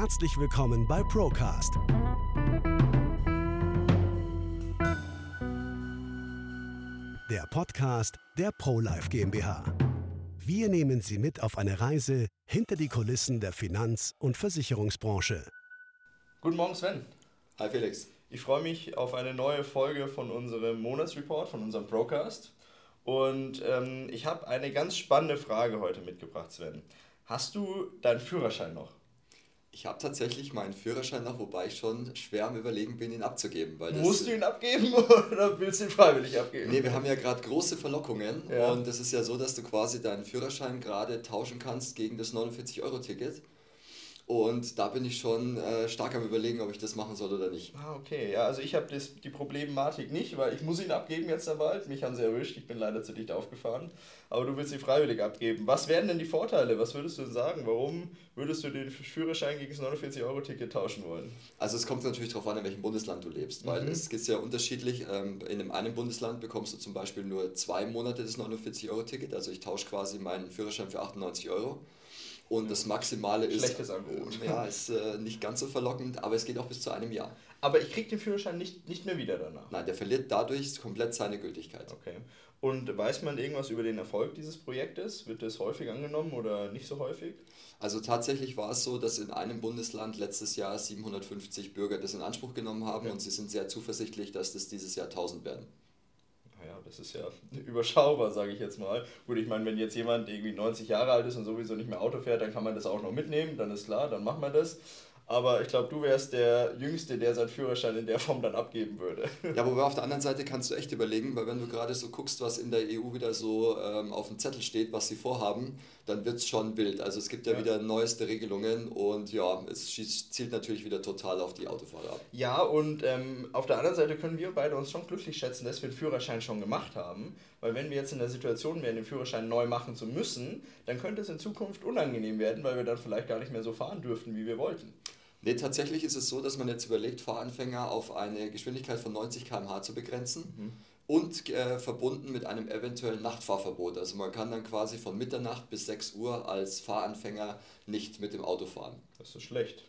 Herzlich willkommen bei Procast. Der Podcast der ProLife GmbH. Wir nehmen Sie mit auf eine Reise hinter die Kulissen der Finanz- und Versicherungsbranche. Guten Morgen, Sven. Hi Felix. Ich freue mich auf eine neue Folge von unserem Monatsreport, von unserem Procast. Und ähm, ich habe eine ganz spannende Frage heute mitgebracht, Sven. Hast du deinen Führerschein noch? Ich habe tatsächlich meinen Führerschein noch, wobei ich schon schwer am Überlegen bin, ihn abzugeben. Weil Musst du ihn abgeben oder willst du ihn freiwillig abgeben? Nee, wir haben ja gerade große Verlockungen Ja. und es ist ja so, dass du quasi deinen Führerschein gerade tauschen kannst gegen das 49-Euro-Ticket. Und da bin ich schon äh, stark am Überlegen, ob ich das machen soll oder nicht. Ah, okay. Ja, also ich habe die Problematik nicht, weil ich muss ihn abgeben jetzt dann bald. Mich haben sie erwischt, ich bin leider zu dicht aufgefahren. Aber du willst ihn freiwillig abgeben. Was wären denn die Vorteile? Was würdest du denn sagen? Warum würdest du den Führerschein gegen das 49-Euro-Ticket tauschen wollen? Also es kommt natürlich darauf an, in welchem Bundesland du lebst, weil Mhm. es ist ja unterschiedlich. Ähm, In einem Bundesland bekommst du zum Beispiel nur zwei Monate das 49-Euro-Ticket. Also ich tausche quasi meinen Führerschein für 98 Euro. Und das Maximale ist... Schlechtes Angebot. Ja, ist äh, nicht ganz so verlockend, aber es geht auch bis zu einem Jahr. Aber ich krieg den Führerschein nicht, nicht mehr wieder danach. Nein, der verliert dadurch komplett seine Gültigkeit. Okay. Und weiß man irgendwas über den Erfolg dieses Projektes? Wird das häufig angenommen oder nicht so häufig? Also tatsächlich war es so, dass in einem Bundesland letztes Jahr 750 Bürger das in Anspruch genommen haben Ja. und sie sind sehr zuversichtlich, dass das dieses Jahr 1000 werden. Naja, das ist ja überschaubar, sage ich jetzt mal. Gut, ich meine, wenn jetzt jemand irgendwie 90 Jahre alt ist und sowieso nicht mehr Auto fährt, dann kann man das auch noch mitnehmen, dann ist klar, dann machen wir das. Aber ich glaube, du wärst der Jüngste, der seinen Führerschein in der Form dann abgeben würde. Ja, wobei auf der anderen Seite kannst du echt überlegen, weil wenn du gerade so guckst, was in der EU wieder so ähm, auf dem Zettel steht, was sie vorhaben, dann wird es schon wild. Also es gibt ja, Ja. wieder neueste Regelungen und ja, es zielt natürlich wieder total auf die Autofahrer ab. Ja, und ähm, auf der anderen Seite können wir beide uns schon glücklich schätzen, dass wir den Führerschein schon gemacht haben. Weil wenn wir jetzt in der Situation wären, den Führerschein neu machen zu müssen, dann könnte es in Zukunft unangenehm werden, weil wir dann vielleicht gar nicht mehr so fahren dürften, wie wir wollten. Nee, tatsächlich ist es so, dass man jetzt überlegt, Fahranfänger auf eine Geschwindigkeit von 90 km/h zu begrenzen und äh, verbunden mit einem eventuellen Nachtfahrverbot. Also man kann dann quasi von Mitternacht bis 6 Uhr als Fahranfänger nicht mit dem Auto fahren. Das ist schlecht.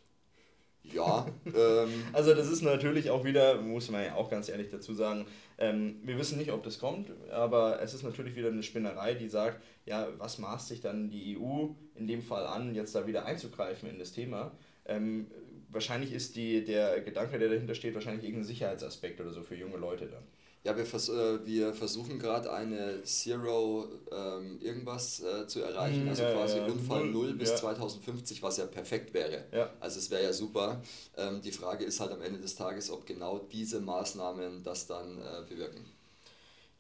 Ja, ähm, Also das ist natürlich auch wieder, muss man ja auch ganz ehrlich dazu sagen, ähm, wir wissen nicht, ob das kommt, aber es ist natürlich wieder eine Spinnerei, die sagt, ja, was maßt sich dann die EU in dem Fall an, jetzt da wieder einzugreifen in das Thema? Ähm, wahrscheinlich ist die, der Gedanke, der dahinter steht, wahrscheinlich irgendein Sicherheitsaspekt oder so für junge Leute dann. ja wir, vers äh, wir versuchen gerade eine Zero ähm, irgendwas äh, zu erreichen, Mhm, also ja, quasi ja, Unfall null, 0 bis ja. 2050, was ja perfekt wäre. Also es wäre ja super. Ähm, die Frage ist halt am Ende des Tages, ob genau diese Maßnahmen das dann äh, bewirken.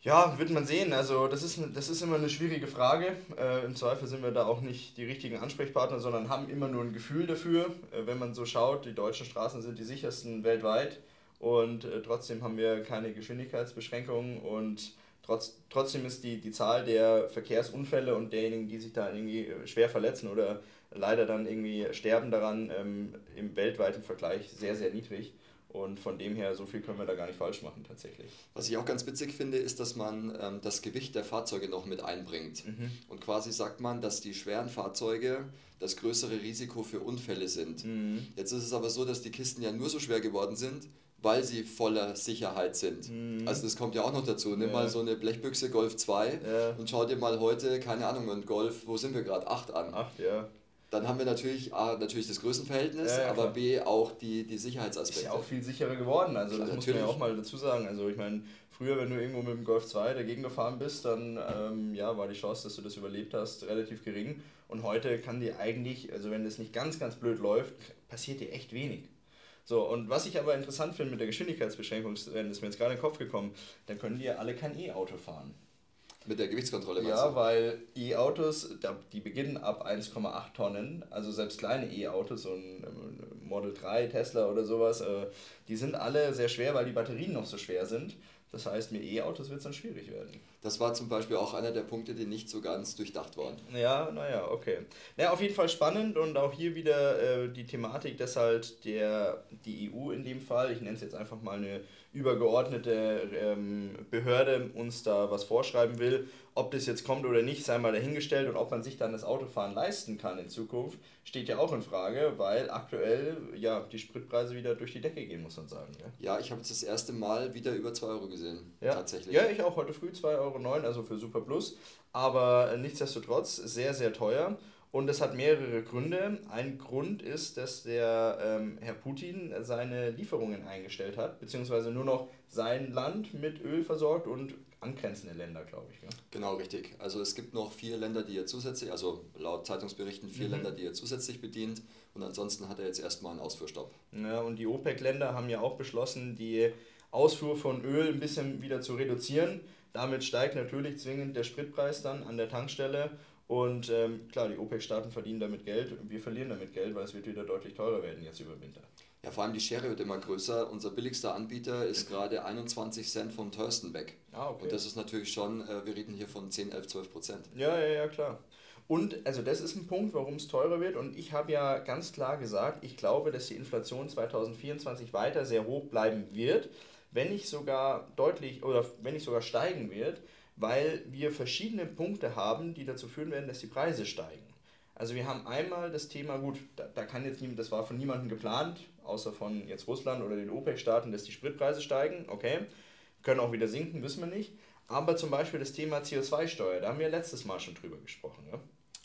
Ja, wird man sehen. Also das ist, das ist immer eine schwierige Frage. Äh, Im Zweifel sind wir da auch nicht die richtigen Ansprechpartner, sondern haben immer nur ein Gefühl dafür. Äh, wenn man so schaut, die deutschen Straßen sind die sichersten weltweit und äh, trotzdem haben wir keine Geschwindigkeitsbeschränkungen und trotz, trotzdem ist die, die Zahl der Verkehrsunfälle und derjenigen, die sich da irgendwie äh, schwer verletzen oder leider dann irgendwie sterben daran, ähm, im weltweiten Vergleich sehr, sehr niedrig. Und von dem her, so viel können wir da gar nicht falsch machen tatsächlich. Was ich auch ganz witzig finde, ist, dass man ähm, das Gewicht der Fahrzeuge noch mit einbringt. Mhm. Und quasi sagt man, dass die schweren Fahrzeuge das größere Risiko für Unfälle sind. Mhm. Jetzt ist es aber so, dass die Kisten ja nur so schwer geworden sind, weil sie voller Sicherheit sind. Mhm. Also das kommt ja auch noch dazu. Nimm Ja. mal so eine Blechbüchse Golf 2 Ja. und schau dir mal heute, keine Ahnung, ein Golf, wo sind wir gerade, 8 an. Acht, ja. Dann haben wir natürlich A, natürlich das Größenverhältnis, Ja, ja, aber. B auch die, die Ist Sicherheitsaspekte. ja auch viel sicherer geworden. Also Klar, das muss man ja natürlich. auch mal dazu sagen. Also ich meine, früher, wenn du irgendwo mit dem Golf 2 dagegen gefahren bist, dann ähm, ja, war die Chance, dass du das überlebt hast, relativ gering. Und heute kann dir eigentlich, also wenn das nicht ganz, ganz blöd läuft, passiert dir echt wenig. So, und was ich aber interessant finde mit der Geschwindigkeitsbeschränkung, ist mir jetzt gerade in den Kopf gekommen, dann können die ja alle kein E-Auto fahren. Mit der Gewichtskontrolle meinst Ja, du? weil E-Autos, die beginnen ab 1,8 Tonnen, also selbst kleine E-Autos, so ein ähm, Model 3, Tesla oder sowas, äh, die sind alle sehr schwer, weil die Batterien noch so schwer sind. Das heißt, mit E-Autos wird es dann schwierig werden. Das war zum Beispiel auch einer der Punkte, die nicht so ganz durchdacht waren. Ja, naja, okay. Naja, auf jeden Fall spannend und auch hier wieder äh, die Thematik, dass halt der, die EU in dem Fall, ich nenne es jetzt einfach mal eine übergeordnete ähm, Behörde, uns da was vorschreiben will. Ob das jetzt kommt oder nicht, sei mal dahingestellt und ob man sich dann das Autofahren leisten kann in Zukunft, steht ja auch in Frage, weil aktuell ja die Spritpreise wieder durch die Decke gehen, muss man sagen. Ja, ja ich habe jetzt das erste Mal wieder über 2 Euro gesehen. Ja. Tatsächlich. Ja, ich auch heute früh 2,09 Euro, also für Super Plus. Aber nichtsdestotrotz sehr, sehr teuer. Und das hat mehrere Gründe. Ein Grund ist, dass der ähm, Herr Putin seine Lieferungen eingestellt hat, beziehungsweise nur noch sein Land mit Öl versorgt und angrenzende Länder, glaube ich. Ja. Genau, richtig. Also es gibt noch vier Länder, die er zusätzlich, also laut Zeitungsberichten vier mhm. Länder, die er zusätzlich bedient. Und ansonsten hat er jetzt erstmal einen Ausfuhrstopp. Ja, und die OPEC-Länder haben ja auch beschlossen, die Ausfuhr von Öl ein bisschen wieder zu reduzieren. Damit steigt natürlich zwingend der Spritpreis dann an der Tankstelle und ähm, klar, die OPEC-Staaten verdienen damit Geld, wir verlieren damit Geld, weil es wird wieder deutlich teurer werden jetzt über Winter. Ja, vor allem die Schere wird immer größer. Unser billigster Anbieter ist gerade 21 Cent vom teuersten weg. Ah, okay. Und das ist natürlich schon, äh, wir reden hier von 10, 11, 12 Prozent. Ja, ja, ja, klar. Und also das ist ein Punkt, warum es teurer wird. Und ich habe ja ganz klar gesagt, ich glaube, dass die Inflation 2024 weiter sehr hoch bleiben wird, wenn nicht sogar deutlich oder wenn nicht sogar steigen wird weil wir verschiedene Punkte haben, die dazu führen werden, dass die Preise steigen. Also wir haben einmal das Thema, gut, da, da kann jetzt niemand, das war von niemandem geplant, außer von jetzt Russland oder den OPEC-Staaten, dass die Spritpreise steigen, okay, können auch wieder sinken, wissen wir nicht. Aber zum Beispiel das Thema CO2-Steuer, da haben wir letztes Mal schon drüber gesprochen. Ja?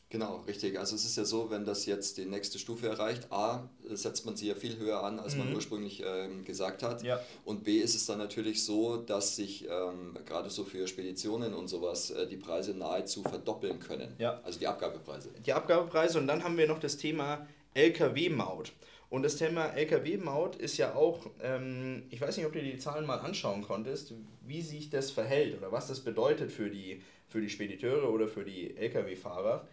Genau, richtig. Also es ist ja so, wenn das jetzt die nächste Stufe erreicht, A, setzt man sie ja viel höher an, als mhm. man ursprünglich ähm, gesagt hat. Ja. Und B ist es dann natürlich so, dass sich ähm, gerade so für Speditionen und sowas äh, die Preise nahezu verdoppeln können. Ja. Also die Abgabepreise. Die Abgabepreise und dann haben wir noch das Thema Lkw-Maut. Und das Thema Lkw-Maut ist ja auch, ähm, ich weiß nicht, ob du dir die Zahlen mal anschauen konntest, wie sich das verhält oder was das bedeutet für die, für die Spediteure oder für die Lkw-Fahrer.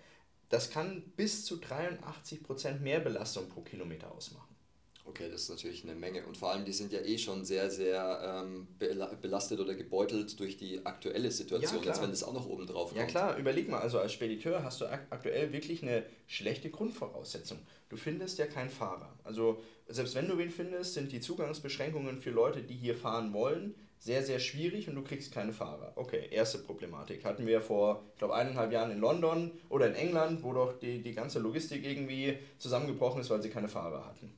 Das kann bis zu 83% mehr Belastung pro Kilometer ausmachen. Okay, das ist natürlich eine Menge. Und vor allem, die sind ja eh schon sehr, sehr ähm, belastet oder gebeutelt durch die aktuelle Situation, ja, als wenn das auch noch oben drauf kommt. Ja klar, überleg mal, also als Spediteur hast du aktuell wirklich eine schlechte Grundvoraussetzung. Du findest ja keinen Fahrer. Also selbst wenn du wen findest, sind die Zugangsbeschränkungen für Leute, die hier fahren wollen, sehr, sehr schwierig und du kriegst keine Fahrer. Okay, erste Problematik. Hatten wir vor, ich glaube, eineinhalb Jahren in London oder in England, wo doch die, die ganze Logistik irgendwie zusammengebrochen ist, weil sie keine Fahrer hatten.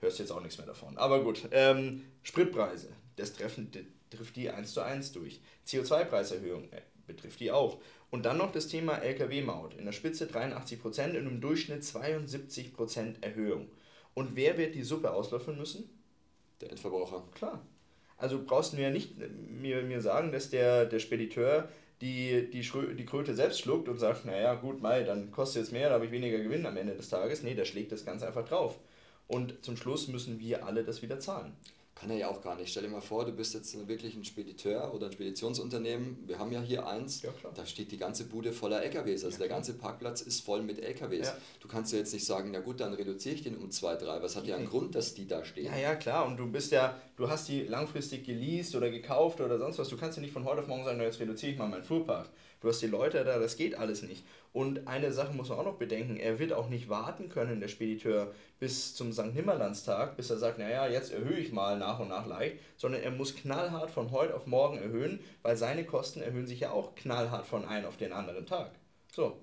Hörst jetzt auch nichts mehr davon. Aber gut, ähm, Spritpreise, das treffen, trifft die 1 zu 1 durch. CO2-Preiserhöhung äh, betrifft die auch. Und dann noch das Thema Lkw-Maut. In der Spitze 83%, in einem Durchschnitt 72% Erhöhung. Und wer wird die Suppe auslöffeln müssen? Der Endverbraucher. Klar. Also brauchst du mir nicht mir, mir sagen, dass der, der Spediteur die, die, die Kröte selbst schluckt und sagt, naja gut, Mai, dann kostet es mehr, da habe ich weniger Gewinn am Ende des Tages. Nee, der schlägt das ganz einfach drauf. Und zum Schluss müssen wir alle das wieder zahlen. Kann er ja auch gar nicht. Stell dir mal vor, du bist jetzt wirklich ein Spediteur oder ein Speditionsunternehmen. Wir haben ja hier eins, ja, da steht die ganze Bude voller LKWs. Also ja, der ganze Parkplatz ist voll mit LKWs. Ja. Du kannst ja jetzt nicht sagen, na gut, dann reduziere ich den um zwei, drei. Was hat ja einen Grund, dass die da stehen? Ja, ja, klar. Und du bist ja, du hast die langfristig geleast oder gekauft oder sonst was. Du kannst ja nicht von heute auf morgen sagen, na, jetzt reduziere ich mal meinen Fuhrpark. Du hast die Leute da, das geht alles nicht. Und eine Sache muss man auch noch bedenken, er wird auch nicht warten können, der Spediteur, bis zum St. Nimmerlandstag, bis er sagt, naja, jetzt erhöhe ich mal nach und nach leicht, sondern er muss knallhart von heute auf morgen erhöhen, weil seine Kosten erhöhen sich ja auch knallhart von einem auf den anderen Tag. So.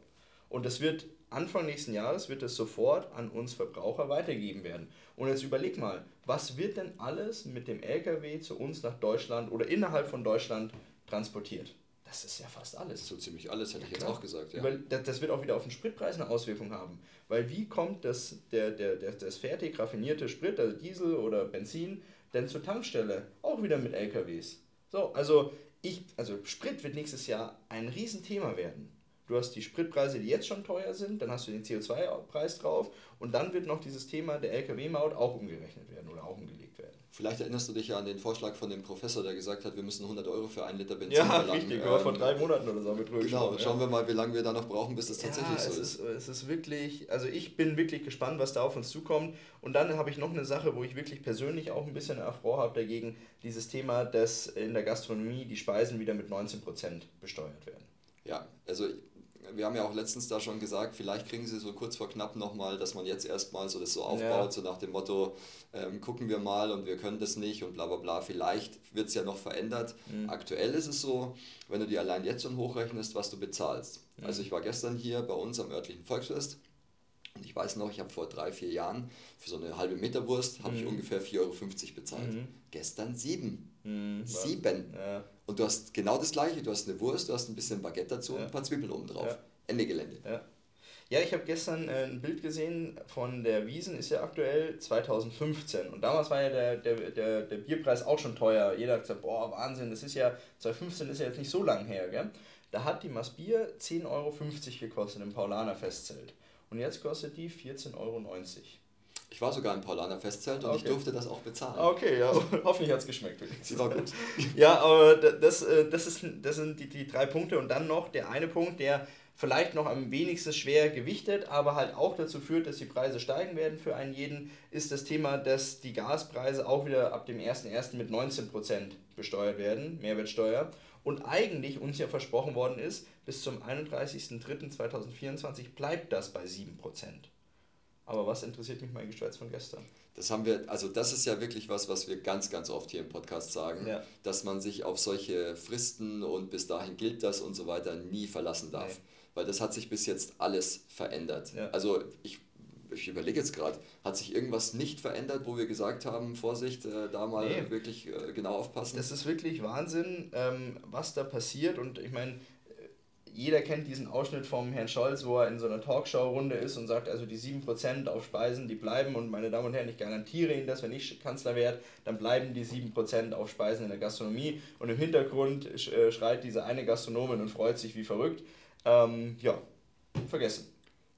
Und das wird Anfang nächsten Jahres wird es sofort an uns Verbraucher weitergeben werden. Und jetzt überleg mal, was wird denn alles mit dem LKW zu uns nach Deutschland oder innerhalb von Deutschland transportiert? Das ist ja fast alles. So ziemlich alles, hätte ja, ich jetzt auch gesagt. Ja. Weil das wird auch wieder auf den Spritpreis eine Auswirkung haben. Weil wie kommt das, der, der, der, das fertig raffinierte Sprit, also Diesel oder Benzin, denn zur Tankstelle? Auch wieder mit LKWs. So, also ich, also Sprit wird nächstes Jahr ein Riesenthema werden. Du hast die Spritpreise, die jetzt schon teuer sind, dann hast du den CO2-Preis drauf und dann wird noch dieses Thema der Lkw-Maut auch umgerechnet werden oder auch umgelegt werden. Vielleicht erinnerst du dich ja an den Vorschlag von dem Professor, der gesagt hat, wir müssen 100 Euro für einen Liter Benzin ja, verlangen. richtig, ähm, vor drei Monaten oder so mit drüber Genau, schauen ja. wir mal, wie lange wir da noch brauchen, bis das tatsächlich ja, so ist. ist. Es ist wirklich, also ich bin wirklich gespannt, was da auf uns zukommt. Und dann habe ich noch eine Sache, wo ich wirklich persönlich auch ein bisschen Erfror habe dagegen, dieses Thema, dass in der Gastronomie die Speisen wieder mit 19% besteuert werden. Ja, also wir haben ja auch letztens da schon gesagt, vielleicht kriegen sie so kurz vor knapp nochmal, dass man jetzt erstmal so das so aufbaut, ja. so nach dem Motto, ähm, gucken wir mal und wir können das nicht und bla bla bla. Vielleicht wird es ja noch verändert. Mhm. Aktuell ist es so, wenn du dir allein jetzt schon hochrechnest, was du bezahlst. Mhm. Also ich war gestern hier bei uns am örtlichen Volksfest und ich weiß noch, ich habe vor drei, vier Jahren für so eine halbe Meter Wurst habe mhm. ich ungefähr 4,50 Euro bezahlt. Mhm. Gestern sieben. Mhm, sieben. Ja. Und du hast genau das gleiche. Du hast eine Wurst, du hast ein bisschen Baguette dazu ja. und ein paar Zwiebeln oben drauf. Ja. Ende Gelände. Ja, ich habe gestern äh, ein Bild gesehen von der Wiesen, ist ja aktuell 2015. Und damals war ja der, der, der, der Bierpreis auch schon teuer. Jeder hat gesagt, boah, Wahnsinn, das ist ja, 2015 ist ja jetzt nicht so lang her. Gell? Da hat die Maßbier 10,50 Euro gekostet im Paulaner Festzelt. Und jetzt kostet die 14,90 Euro. Ich war sogar im Paulaner Festzelt und okay. ich durfte das auch bezahlen. Okay, ja, hoffentlich hat es geschmeckt. Sie war gut. ja, aber das, äh, das, ist, das sind die, die drei Punkte und dann noch der eine Punkt, der vielleicht noch am wenigsten schwer gewichtet, aber halt auch dazu führt, dass die Preise steigen werden für einen jeden, ist das Thema, dass die Gaspreise auch wieder ab dem 1.1. mit 19% besteuert werden, Mehrwertsteuer. Und eigentlich uns ja versprochen worden ist, bis zum 31.03.2024 bleibt das bei 7%. Aber was interessiert mich mein Geschwätz von gestern? Das haben wir, also das ist ja wirklich was, was wir ganz, ganz oft hier im Podcast sagen, ja. dass man sich auf solche Fristen und bis dahin gilt das und so weiter nie verlassen darf. Nee. Weil das hat sich bis jetzt alles verändert. Ja. Also ich, ich überlege jetzt gerade, hat sich irgendwas nicht verändert, wo wir gesagt haben, Vorsicht, äh, da mal nee. wirklich äh, genau aufpassen? Das ist wirklich Wahnsinn, ähm, was da passiert und ich meine, jeder kennt diesen Ausschnitt vom Herrn Scholz, wo er in so einer Talkshow-Runde ist und sagt, also die 7% auf Speisen, die bleiben. Und meine Damen und Herren, ich garantiere Ihnen, dass wenn ich Kanzler werde, dann bleiben die 7% auf Speisen in der Gastronomie. Und im Hintergrund äh, schreit diese eine Gastronomin und freut sich wie verrückt. Ähm, ja, vergessen.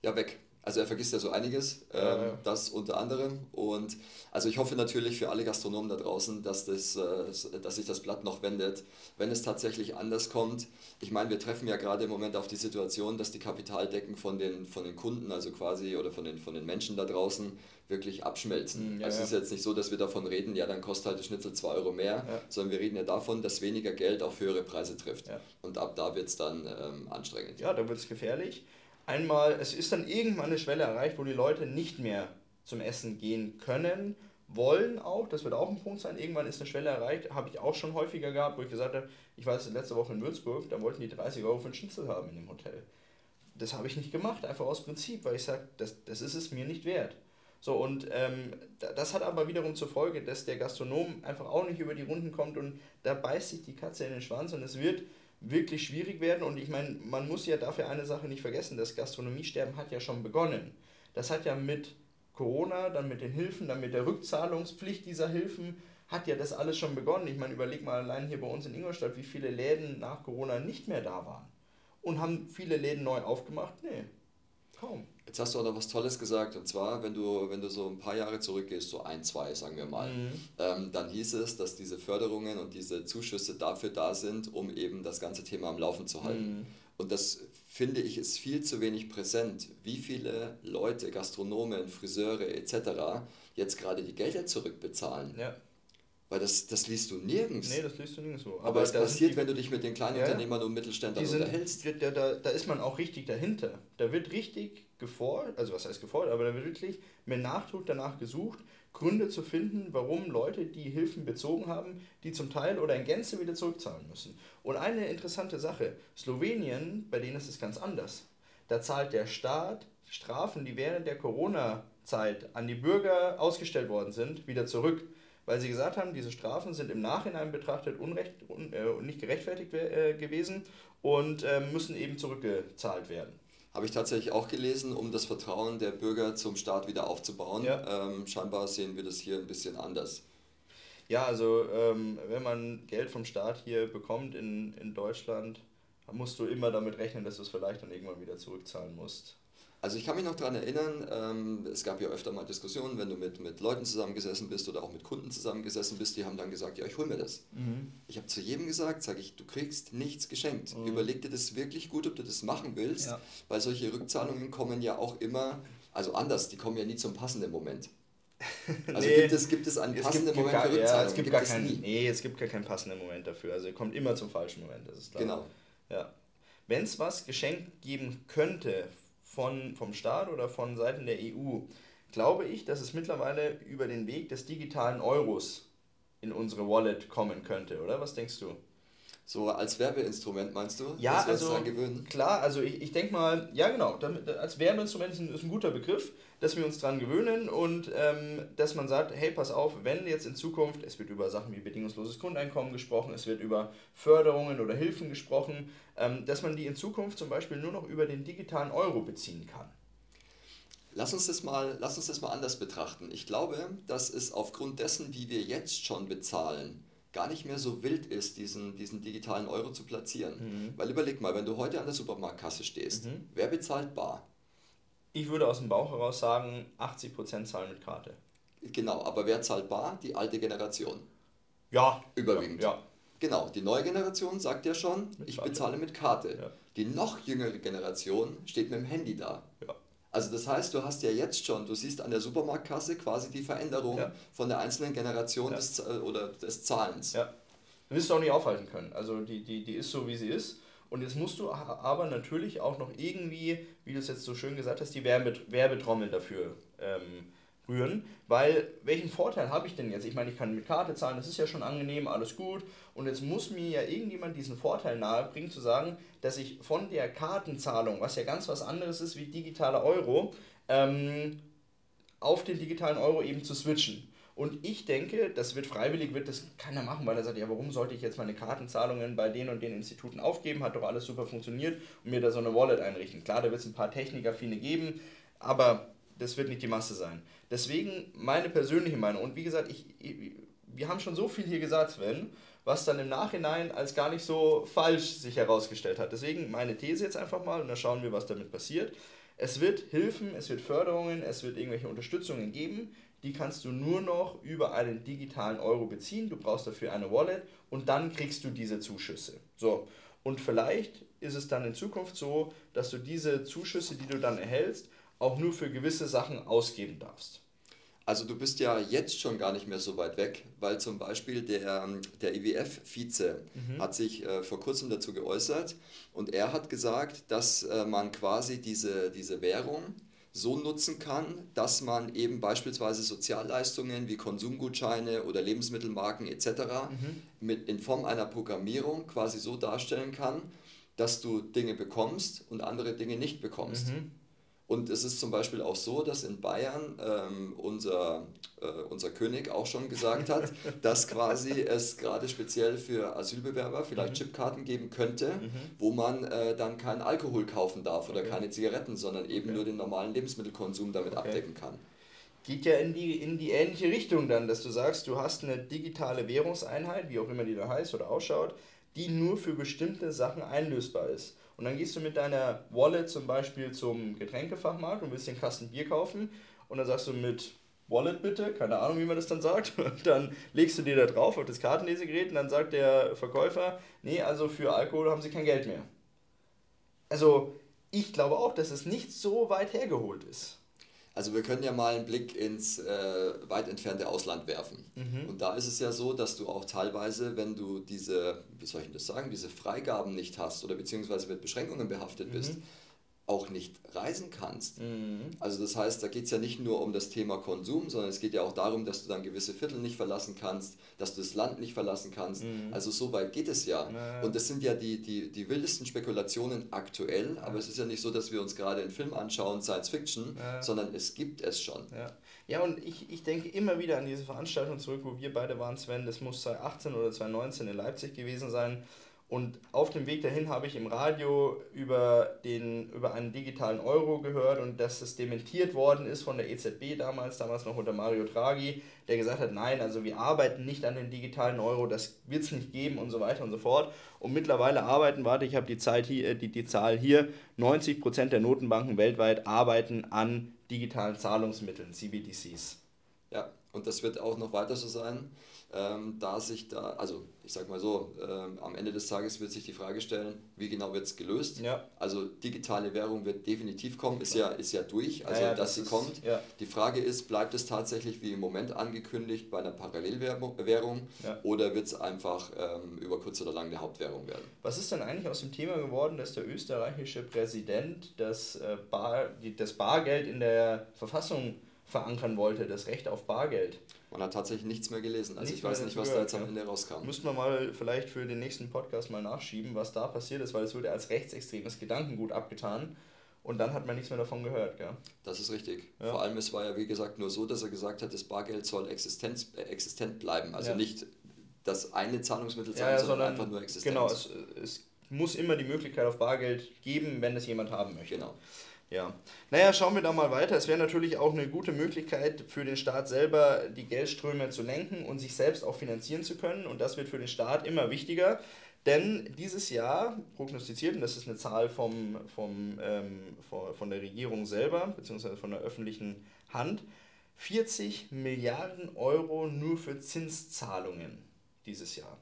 Ja, weg. Also er vergisst ja so einiges, ähm, ja, ja. das unter anderem. Und also ich hoffe natürlich für alle Gastronomen da draußen, dass, das, äh, dass sich das Blatt noch wendet, wenn es tatsächlich anders kommt. Ich meine, wir treffen ja gerade im Moment auf die Situation, dass die Kapitaldecken von den, von den Kunden, also quasi, oder von den, von den Menschen da draußen, wirklich abschmelzen. Mhm, ja, also es ist jetzt nicht so, dass wir davon reden, ja, dann kostet halt der Schnitzel 2 Euro mehr, sondern wir reden ja davon, dass weniger Geld auf höhere Preise trifft. Und ab da wird es dann ähm, anstrengend. Ja, da wird es gefährlich einmal, es ist dann irgendwann eine Schwelle erreicht, wo die Leute nicht mehr zum Essen gehen können, wollen auch, das wird auch ein Punkt sein, irgendwann ist eine Schwelle erreicht, habe ich auch schon häufiger gehabt, wo ich gesagt habe, ich war jetzt letzte Woche in Würzburg, da wollten die 30 Euro für einen Schnitzel haben in dem Hotel. Das habe ich nicht gemacht, einfach aus Prinzip, weil ich sage, das, das ist es mir nicht wert. So, und ähm, das hat aber wiederum zur Folge, dass der Gastronom einfach auch nicht über die Runden kommt und da beißt sich die Katze in den Schwanz und es wird wirklich schwierig werden. Und ich meine, man muss ja dafür eine Sache nicht vergessen, das Gastronomiesterben hat ja schon begonnen. Das hat ja mit Corona, dann mit den Hilfen, dann mit der Rückzahlungspflicht dieser Hilfen, hat ja das alles schon begonnen. Ich meine, überleg mal allein hier bei uns in Ingolstadt, wie viele Läden nach Corona nicht mehr da waren. Und haben viele Läden neu aufgemacht? Nee, kaum. Jetzt hast du auch noch was Tolles gesagt, und zwar, wenn du, wenn du so ein paar Jahre zurückgehst, so ein, zwei, sagen wir mal, mhm. ähm, dann hieß es, dass diese Förderungen und diese Zuschüsse dafür da sind, um eben das ganze Thema am Laufen zu halten. Mhm. Und das finde ich ist viel zu wenig präsent, wie viele Leute, Gastronomen, Friseure etc. jetzt gerade die Gelder zurückbezahlen. Ja. Weil das, das liest du nirgends. Nee, das liest du nirgendwo. Aber, Aber es passiert, die, wenn du dich mit den kleinen ja, Unternehmern und Mittelständlern sind, unterhältst. Da, da, da ist man auch richtig dahinter. Da wird richtig gefordert, also was heißt gefordert, aber da wird wirklich mit Nachdruck danach gesucht, Gründe zu finden, warum Leute, die Hilfen bezogen haben, die zum Teil oder in Gänze wieder zurückzahlen müssen. Und eine interessante Sache, Slowenien, bei denen ist es ganz anders. Da zahlt der Staat Strafen, die während der Corona-Zeit an die Bürger ausgestellt worden sind, wieder zurück weil sie gesagt haben, diese Strafen sind im Nachhinein betrachtet unrecht, un, äh, nicht gerechtfertigt äh, gewesen und äh, müssen eben zurückgezahlt werden. Habe ich tatsächlich auch gelesen, um das Vertrauen der Bürger zum Staat wieder aufzubauen. Ja. Ähm, scheinbar sehen wir das hier ein bisschen anders. Ja, also ähm, wenn man Geld vom Staat hier bekommt in, in Deutschland, musst du immer damit rechnen, dass du es vielleicht dann irgendwann wieder zurückzahlen musst. Also ich kann mich noch daran erinnern, ähm, es gab ja öfter mal Diskussionen, wenn du mit, mit Leuten zusammengesessen bist oder auch mit Kunden zusammengesessen bist, die haben dann gesagt, ja, ich hol mir das. Mhm. Ich habe zu jedem gesagt, sage ich, du kriegst nichts geschenkt. Mhm. Überleg dir das wirklich gut, ob du das machen willst, ja. weil solche Rückzahlungen kommen ja auch immer, also anders, die kommen ja nie zum passenden Moment. Also nee, gibt, es, gibt es einen passenden gibt, Moment gar, für Rückzahlung? Ja, es gibt, gibt gar es kein, nie. Nee, es gibt gar keinen passenden Moment dafür. Also kommt immer zum falschen Moment, das ist klar. Genau. Ja. Wenn es was geschenkt geben könnte von, vom Staat oder von Seiten der EU, glaube ich, dass es mittlerweile über den Weg des digitalen Euros in unsere Wallet kommen könnte, oder? Was denkst du? So als Werbeinstrument meinst du? Ja, also klar, also ich, ich denke mal, ja genau, damit, als Werbeinstrument ist ein, ist ein guter Begriff dass wir uns daran gewöhnen und ähm, dass man sagt, hey, pass auf, wenn jetzt in Zukunft, es wird über Sachen wie bedingungsloses Grundeinkommen gesprochen, es wird über Förderungen oder Hilfen gesprochen, ähm, dass man die in Zukunft zum Beispiel nur noch über den digitalen Euro beziehen kann. Lass uns, das mal, lass uns das mal anders betrachten. Ich glaube, dass es aufgrund dessen, wie wir jetzt schon bezahlen, gar nicht mehr so wild ist, diesen, diesen digitalen Euro zu platzieren. Mhm. Weil überleg mal, wenn du heute an der Supermarktkasse stehst, mhm. wer bezahlt bar? Ich würde aus dem Bauch heraus sagen, 80% zahlen mit Karte. Genau, aber wer zahlt bar? Die alte Generation. Ja. Überwiegend. Ja. Genau, die neue Generation sagt ja schon, mit ich Karte. bezahle mit Karte. Ja. Die noch jüngere Generation steht mit dem Handy da. Ja. Also das heißt, du hast ja jetzt schon, du siehst an der Supermarktkasse quasi die Veränderung ja. von der einzelnen Generation des, äh, oder des Zahlens. Ja. Du wirst du auch nicht aufhalten können. Also die, die, die ist so, wie sie ist. Und jetzt musst du aber natürlich auch noch irgendwie, wie du es jetzt so schön gesagt hast, die Werbet Werbetrommel dafür ähm, rühren. Weil welchen Vorteil habe ich denn jetzt? Ich meine, ich kann mit Karte zahlen, das ist ja schon angenehm, alles gut. Und jetzt muss mir ja irgendjemand diesen Vorteil nahebringen, zu sagen, dass ich von der Kartenzahlung, was ja ganz was anderes ist wie digitaler Euro, ähm, auf den digitalen Euro eben zu switchen. Und ich denke, das wird freiwillig, wird das keiner machen, weil er sagt, ja, warum sollte ich jetzt meine Kartenzahlungen bei den und den Instituten aufgeben? Hat doch alles super funktioniert und mir da so eine Wallet einrichten. Klar, da wird es ein paar Technikaffine geben, aber das wird nicht die Masse sein. Deswegen meine persönliche Meinung. Und wie gesagt, ich, wir haben schon so viel hier gesagt, Sven, was dann im Nachhinein als gar nicht so falsch sich herausgestellt hat. Deswegen meine These jetzt einfach mal und dann schauen wir, was damit passiert. Es wird Hilfen, es wird Förderungen, es wird irgendwelche Unterstützungen geben, die kannst du nur noch über einen digitalen Euro beziehen. Du brauchst dafür eine Wallet und dann kriegst du diese Zuschüsse. So. Und vielleicht ist es dann in Zukunft so, dass du diese Zuschüsse, die du dann erhältst, auch nur für gewisse Sachen ausgeben darfst. Also du bist ja jetzt schon gar nicht mehr so weit weg, weil zum Beispiel der, der IWF-Vize mhm. hat sich äh, vor kurzem dazu geäußert und er hat gesagt, dass äh, man quasi diese, diese Währung so nutzen kann, dass man eben beispielsweise Sozialleistungen wie Konsumgutscheine oder Lebensmittelmarken etc. Mhm. Mit, in Form einer Programmierung quasi so darstellen kann, dass du Dinge bekommst und andere Dinge nicht bekommst. Mhm. Und es ist zum Beispiel auch so, dass in Bayern ähm, unser, äh, unser König auch schon gesagt hat, dass quasi es gerade speziell für Asylbewerber vielleicht mhm. Chipkarten geben könnte, mhm. wo man äh, dann keinen Alkohol kaufen darf oder okay. keine Zigaretten, sondern eben okay. nur den normalen Lebensmittelkonsum damit okay. abdecken kann. Geht ja in die, in die ähnliche Richtung dann, dass du sagst, du hast eine digitale Währungseinheit, wie auch immer die da heißt oder ausschaut, die nur für bestimmte Sachen einlösbar ist. Und dann gehst du mit deiner Wallet zum Beispiel zum Getränkefachmarkt und willst den Kasten Bier kaufen und dann sagst du mit Wallet bitte, keine Ahnung, wie man das dann sagt. Und dann legst du dir da drauf auf das Kartenlesegerät und dann sagt der Verkäufer, nee, also für Alkohol haben sie kein Geld mehr. Also ich glaube auch, dass es nicht so weit hergeholt ist. Also wir können ja mal einen Blick ins äh, weit entfernte Ausland werfen. Mhm. Und da ist es ja so, dass du auch teilweise, wenn du diese, wie soll ich das sagen, diese Freigaben nicht hast oder beziehungsweise mit Beschränkungen behaftet mhm. bist, auch nicht reisen kannst. Mhm. Also das heißt, da geht es ja nicht nur um das Thema Konsum, sondern es geht ja auch darum, dass du dann gewisse Viertel nicht verlassen kannst, dass du das Land nicht verlassen kannst. Mhm. Also so weit geht es ja. ja. Und das sind ja die, die, die wildesten Spekulationen aktuell, ja. aber es ist ja nicht so, dass wir uns gerade einen Film anschauen, Science Fiction, ja. sondern es gibt es schon. Ja, ja und ich, ich denke immer wieder an diese Veranstaltung zurück, wo wir beide waren, Sven, das muss 2018 oder 2019 in Leipzig gewesen sein Und auf dem Weg dahin habe ich im Radio über, den, über einen digitalen Euro gehört und dass es dementiert worden ist von der EZB damals, damals noch unter Mario Draghi, der gesagt hat, nein, also wir arbeiten nicht an den digitalen Euro, das wird es nicht geben und so weiter und so fort. Und mittlerweile arbeiten, warte, ich habe die, Zeit hier, äh, die, die Zahl hier, 90% der Notenbanken weltweit arbeiten an digitalen Zahlungsmitteln, CBDCs. Ja, und das wird auch noch weiter so sein ähm, da sich da, also ich sag mal so, ähm, am Ende des Tages wird sich die Frage stellen, wie genau wird es gelöst? Ja. Also digitale Währung wird definitiv kommen, ist ja, ist ja durch, also ja, ja, dass das sie ist, kommt. Die Frage ist, bleibt es tatsächlich wie im Moment angekündigt bei einer Parallelwährung oder wird es einfach ähm, über kurz oder lang eine Hauptwährung werden? Was ist denn eigentlich aus dem Thema geworden, dass der österreichische Präsident das, äh, Bar, die, das Bargeld in der Verfassung verankern wollte, das Recht auf Bargeld? Man hat tatsächlich nichts mehr gelesen. Also nichts ich weiß nicht, was da jetzt am Ende rauskam. Müssten wir mal vielleicht für den nächsten Podcast mal nachschieben, was da passiert ist, weil es wurde als rechtsextremes Gedankengut abgetan. Und dann hat man nichts mehr davon gehört, gell? Das ist richtig. Ja. Vor allem, es war ja wie gesagt nur so, dass er gesagt hat, das Bargeld soll existenz, äh, existent bleiben. Also ja. nicht das eine Zahlungsmittel sein, ja, sondern, sondern, einfach nur existent. Genau, es, es muss immer die Möglichkeit auf Bargeld geben, wenn es jemand haben möchte. Genau. Ja. Naja, schauen wir da mal weiter. Es wäre natürlich auch eine gute Möglichkeit für den Staat selber, die Geldströme zu lenken und sich selbst auch finanzieren zu können. Und das wird für den Staat immer wichtiger. Denn dieses Jahr prognostiziert, und das ist eine Zahl vom, vom, ähm, von der Regierung selber, beziehungsweise von der öffentlichen Hand, 40 Milliarden Euro nur für Zinszahlungen dieses Jahr.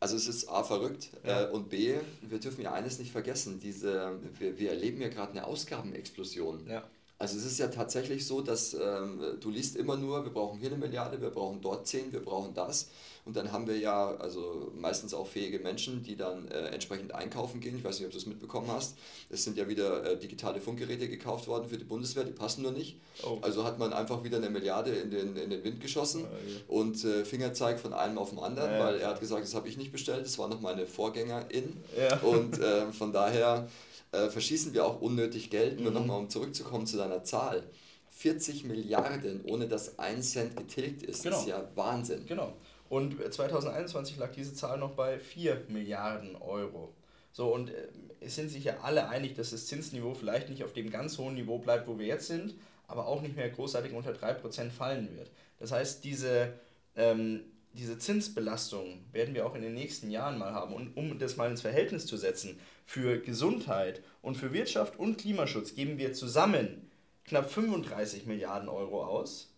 Also es ist A verrückt ja. äh, und B, wir dürfen ja eines nicht vergessen, diese, wir, wir erleben ja gerade eine Ausgabenexplosion. Ja. Also es ist ja tatsächlich so, dass ähm, du liest immer nur, wir brauchen hier eine Milliarde, wir brauchen dort zehn, wir brauchen das. Und dann haben wir ja also meistens auch fähige Menschen, die dann äh, entsprechend einkaufen gehen. Ich weiß nicht, ob du es mitbekommen hast. Es sind ja wieder äh, digitale Funkgeräte gekauft worden für die Bundeswehr, die passen nur nicht. Oh. Also hat man einfach wieder eine Milliarde in den, in den Wind geschossen oh, ja. und äh, Fingerzeig von einem auf den anderen, ja, weil er hat gesagt, das habe ich nicht bestellt, das war noch meine Vorgängerin. Ja. Und äh, von daher äh, verschießen wir auch unnötig Geld. Nur mhm. nochmal, um zurückzukommen zu deiner Zahl. 40 Milliarden, ohne dass ein Cent getilgt ist, genau. ist ja Wahnsinn. Genau. Und 2021 lag diese Zahl noch bei 4 Milliarden Euro. So, und äh, es sind sich ja alle einig, dass das Zinsniveau vielleicht nicht auf dem ganz hohen Niveau bleibt, wo wir jetzt sind, aber auch nicht mehr großartig unter 3% fallen wird. Das heißt, diese, ähm, diese Zinsbelastung werden wir auch in den nächsten Jahren mal haben. Und um das mal ins Verhältnis zu setzen, für Gesundheit und für Wirtschaft und Klimaschutz geben wir zusammen knapp 35 Milliarden Euro aus.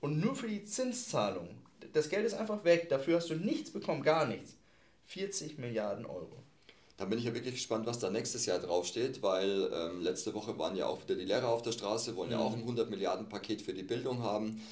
Und nur für die Zinszahlung das Geld ist einfach weg. Dafür hast du nichts bekommen, gar nichts. 40 Milliarden Euro. Da bin ich ja wirklich gespannt, was da nächstes Jahr draufsteht, weil ähm, letzte Woche waren ja auch wieder die Lehrer auf der Straße, wollen mhm. ja auch ein 100 Milliarden Paket für die Bildung haben.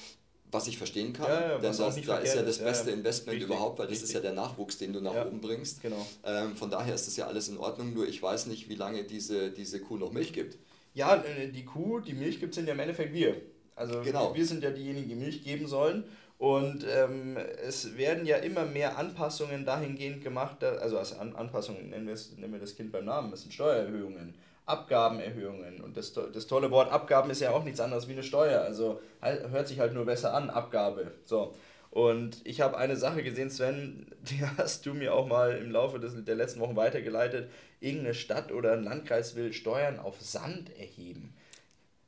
Was ich verstehen kann, ja, ja, denn das, da ist ja das beste ja, Investment richtig, überhaupt, weil richtig. das ist ja der Nachwuchs, den du nach oben bringst. Genau. Ähm, von daher ist das ja alles in Ordnung, nur ich weiß nicht, wie lange diese, diese Kuh noch Milch gibt. Ja, äh, die Kuh, die Milch gibt, sind ja im Endeffekt wir. Also genau. wir sind ja diejenigen, die Milch geben sollen. Und ähm, es werden ja immer mehr Anpassungen dahingehend gemacht, also als An Anpassungen, nennen nennen wir das Kind beim Namen, das sind Steuererhöhungen, Abgabenerhöhungen. Und das, das tolle Wort Abgaben ist ja auch nichts anderes wie eine Steuer. Also halt, hört sich halt nur besser an, Abgabe. So. Und ich habe eine Sache gesehen, Sven, die hast du mir auch mal im Laufe des, der letzten Wochen weitergeleitet. Irgendeine Stadt oder ein Landkreis will Steuern auf Sand erheben.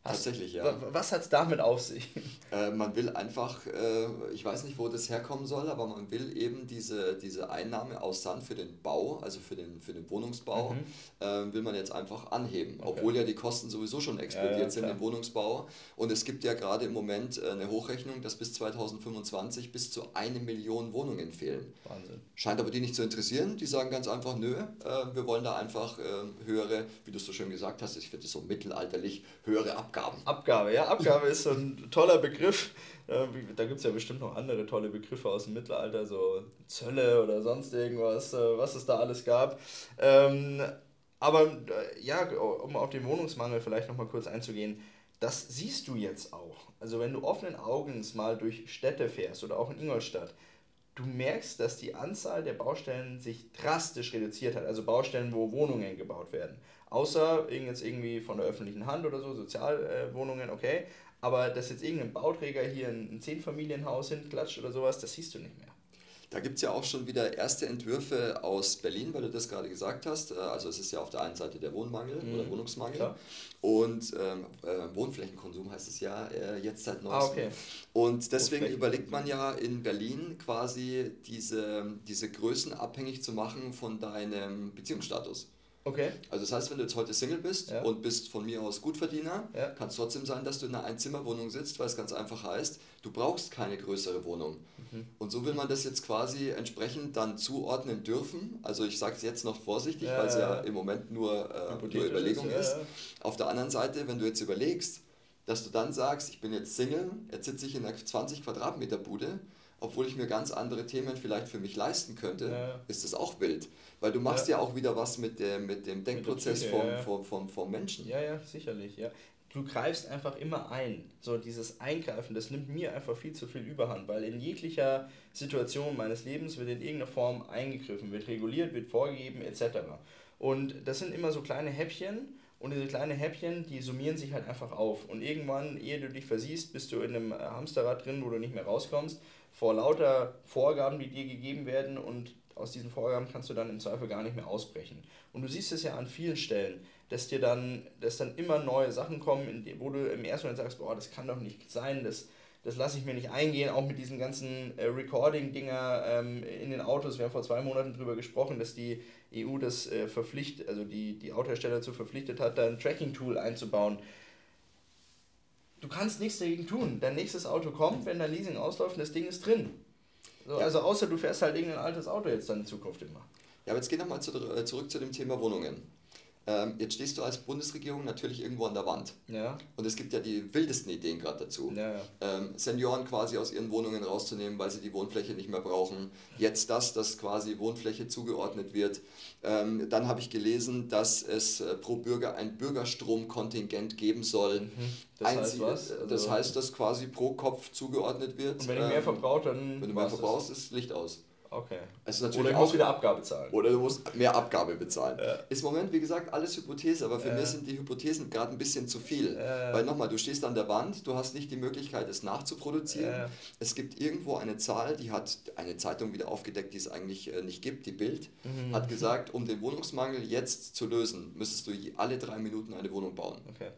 Tatsächlich, ja. Was hat es damit auf sich? Äh, man will einfach, äh, ich weiß nicht, wo das herkommen soll, aber man will eben diese, diese Einnahme aus Sand für den Bau, also für den, für den Wohnungsbau, mhm. äh, will man jetzt einfach anheben. Okay. Obwohl ja die Kosten sowieso schon explodiert ja, ja, sind im Wohnungsbau. Und es gibt ja gerade im Moment äh, eine Hochrechnung, dass bis 2025 bis zu eine Million Wohnungen fehlen. Wahnsinn. Scheint aber die nicht zu interessieren. Die sagen ganz einfach, nö, äh, wir wollen da einfach äh, höhere, wie du es so schön gesagt hast, ich finde es so mittelalterlich, höhere Abgaben Abgaben. Abgabe, ja, Abgabe ist so ein toller Begriff. Da gibt es ja bestimmt noch andere tolle Begriffe aus dem Mittelalter, so Zölle oder sonst irgendwas, äh, was es da alles gab. Ähm, aber äh, ja, um auf den Wohnungsmangel vielleicht nochmal kurz einzugehen, das siehst du jetzt auch. Also wenn du offenen Augens mal durch Städte fährst oder auch in Ingolstadt, du merkst, dass die Anzahl der Baustellen sich drastisch reduziert hat. Also Baustellen, wo Wohnungen gebaut werden. Außer jetzt irgendwie von der öffentlichen Hand oder so, Sozialwohnungen, okay. Aber dass jetzt irgendein Bauträger hier ein Zehnfamilienhaus hinklatscht oder sowas, das siehst du nicht mehr. Da gibt es ja auch schon wieder erste Entwürfe aus Berlin, weil du das gerade gesagt hast. Äh, also es ist ja auf der einen Seite der Wohnmangel mhm. oder Wohnungsmangel Klar. und ähm, äh, Wohnflächenkonsum heißt es ja äh, jetzt seit neuestem. Ah, okay. Und deswegen überlegt man ja in Berlin quasi diese, diese Größen abhängig zu machen von deinem Beziehungsstatus. Okay. Also das heißt, wenn du jetzt heute Single bist ja. und bist von mir aus Gutverdiener, ja. kann es trotzdem sein, dass du in einer Einzimmerwohnung sitzt, weil es ganz einfach heißt, du brauchst keine größere Wohnung. Mhm. Und so will man das jetzt quasi entsprechend dann zuordnen dürfen. Also ich sage es jetzt noch vorsichtig, ja, weil es ja, im Moment nur, äh, nur Überlegung ist. ist. Auf der anderen Seite, wenn du jetzt überlegst, dass du dann sagst, ich bin jetzt Single, jetzt sitze ich in einer 20 Quadratmeter Bude, obwohl ich mir ganz andere Themen vielleicht für mich leisten könnte, ist das auch wild. Weil du machst ja, ja auch wieder was mit dem, mit dem Denkprozess mit vom, ja, ja. Vom, vom, vom Menschen. Ja, ja, sicherlich, ja. Du greifst einfach immer ein. So dieses Eingreifen, das nimmt mir einfach viel zu viel Überhand, weil in jeglicher Situation meines Lebens wird in irgendeiner Form eingegriffen, wird reguliert, wird vorgegeben, etc. Und das sind immer so kleine Häppchen und diese kleinen Häppchen, die summieren sich halt einfach auf. Und irgendwann, ehe du dich versiehst, bist du in einem Hamsterrad drin, wo du nicht mehr rauskommst, vor lauter Vorgaben, die dir gegeben werden und aus diesen Vorgaben kannst du dann im Zweifel gar nicht mehr ausbrechen. Und du siehst es ja an vielen Stellen, dass dir dann, dass dann immer neue Sachen kommen, wo du im ersten Moment sagst, boah, das kann doch nicht sein, das, das lasse ich mir nicht eingehen, auch mit diesen ganzen äh, Recording-Dinger ähm, in den Autos. Wir haben vor zwei Monaten darüber gesprochen, dass die EU das äh, verpflichtet, also die, die Autohersteller dazu verpflichtet hat, da ein Tracking-Tool einzubauen. Du kannst nichts dagegen tun. Dein nächstes Auto kommt, wenn dein Leasing ausläuft und das Ding ist drin. So, ja. Also außer du fährst halt irgendein altes Auto jetzt dann in Zukunft immer. Ja, aber jetzt geh nochmal zu, äh, zurück zu dem Thema Wohnungen. Ähm, jetzt stehst du als Bundesregierung natürlich irgendwo an der Wand. Ja. Und es gibt ja die wildesten Ideen gerade dazu. Ja, ja. Ähm, Senioren quasi aus ihren Wohnungen rauszunehmen, weil sie die Wohnfläche nicht mehr brauchen. Jetzt das, dass quasi Wohnfläche zugeordnet wird. Ähm, dann habe ich gelesen, dass es äh, pro Bürger ein Bürgerstromkontingent geben soll. Mhm. Das heißt was? Also das heißt, dass quasi pro Kopf zugeordnet wird. Und wenn ich mehr ähm, verbrauche, dann. Wenn du mehr verbrauchst, ist Licht aus. Okay. Also natürlich oder du musst wieder Abgabe zahlen. Oder du musst mehr Abgabe bezahlen. Ja. Ist im Moment, wie gesagt, alles Hypothese, aber für ja. mich sind die Hypothesen gerade ein bisschen zu viel. Ja. Weil nochmal, du stehst an der Wand, du hast nicht die Möglichkeit, es nachzuproduzieren. Es gibt irgendwo eine Zahl, die hat eine Zeitung wieder aufgedeckt, die es eigentlich äh, nicht gibt, die Bild, mhm. hat gesagt, um den Wohnungsmangel jetzt zu lösen, müsstest du alle drei Minuten eine Wohnung bauen. Okay.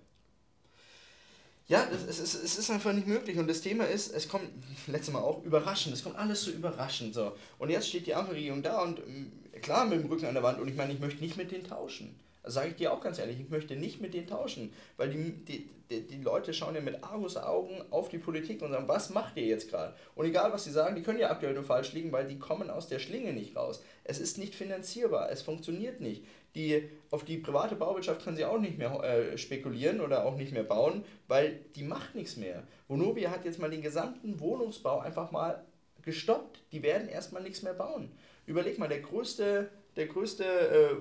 Ja, es ist, es ist einfach nicht möglich. Und das Thema ist, es kommt, letztes Mal auch, überraschend. Es kommt alles so überraschend. So. Und jetzt steht die Ampelregierung da und mm, klar mit dem Rücken an der Wand. Und ich meine, ich möchte nicht mit denen tauschen. Sage ich dir auch ganz ehrlich, ich möchte nicht mit denen tauschen. Weil die, die, die, die Leute schauen ja mit Augen auf die Politik und sagen, was macht ihr jetzt gerade? Und egal was sie sagen, die können ja aktuell nur falsch liegen, weil die kommen aus der Schlinge nicht raus. Es ist nicht finanzierbar, es funktioniert nicht die, auf die private Bauwirtschaft kann sie auch nicht mehr äh, spekulieren oder auch nicht mehr bauen, weil die macht nichts mehr. Vonovia hat jetzt mal den gesamten Wohnungsbau einfach mal gestoppt. Die werden erstmal nichts mehr bauen. Überleg mal, der größte, der größte äh,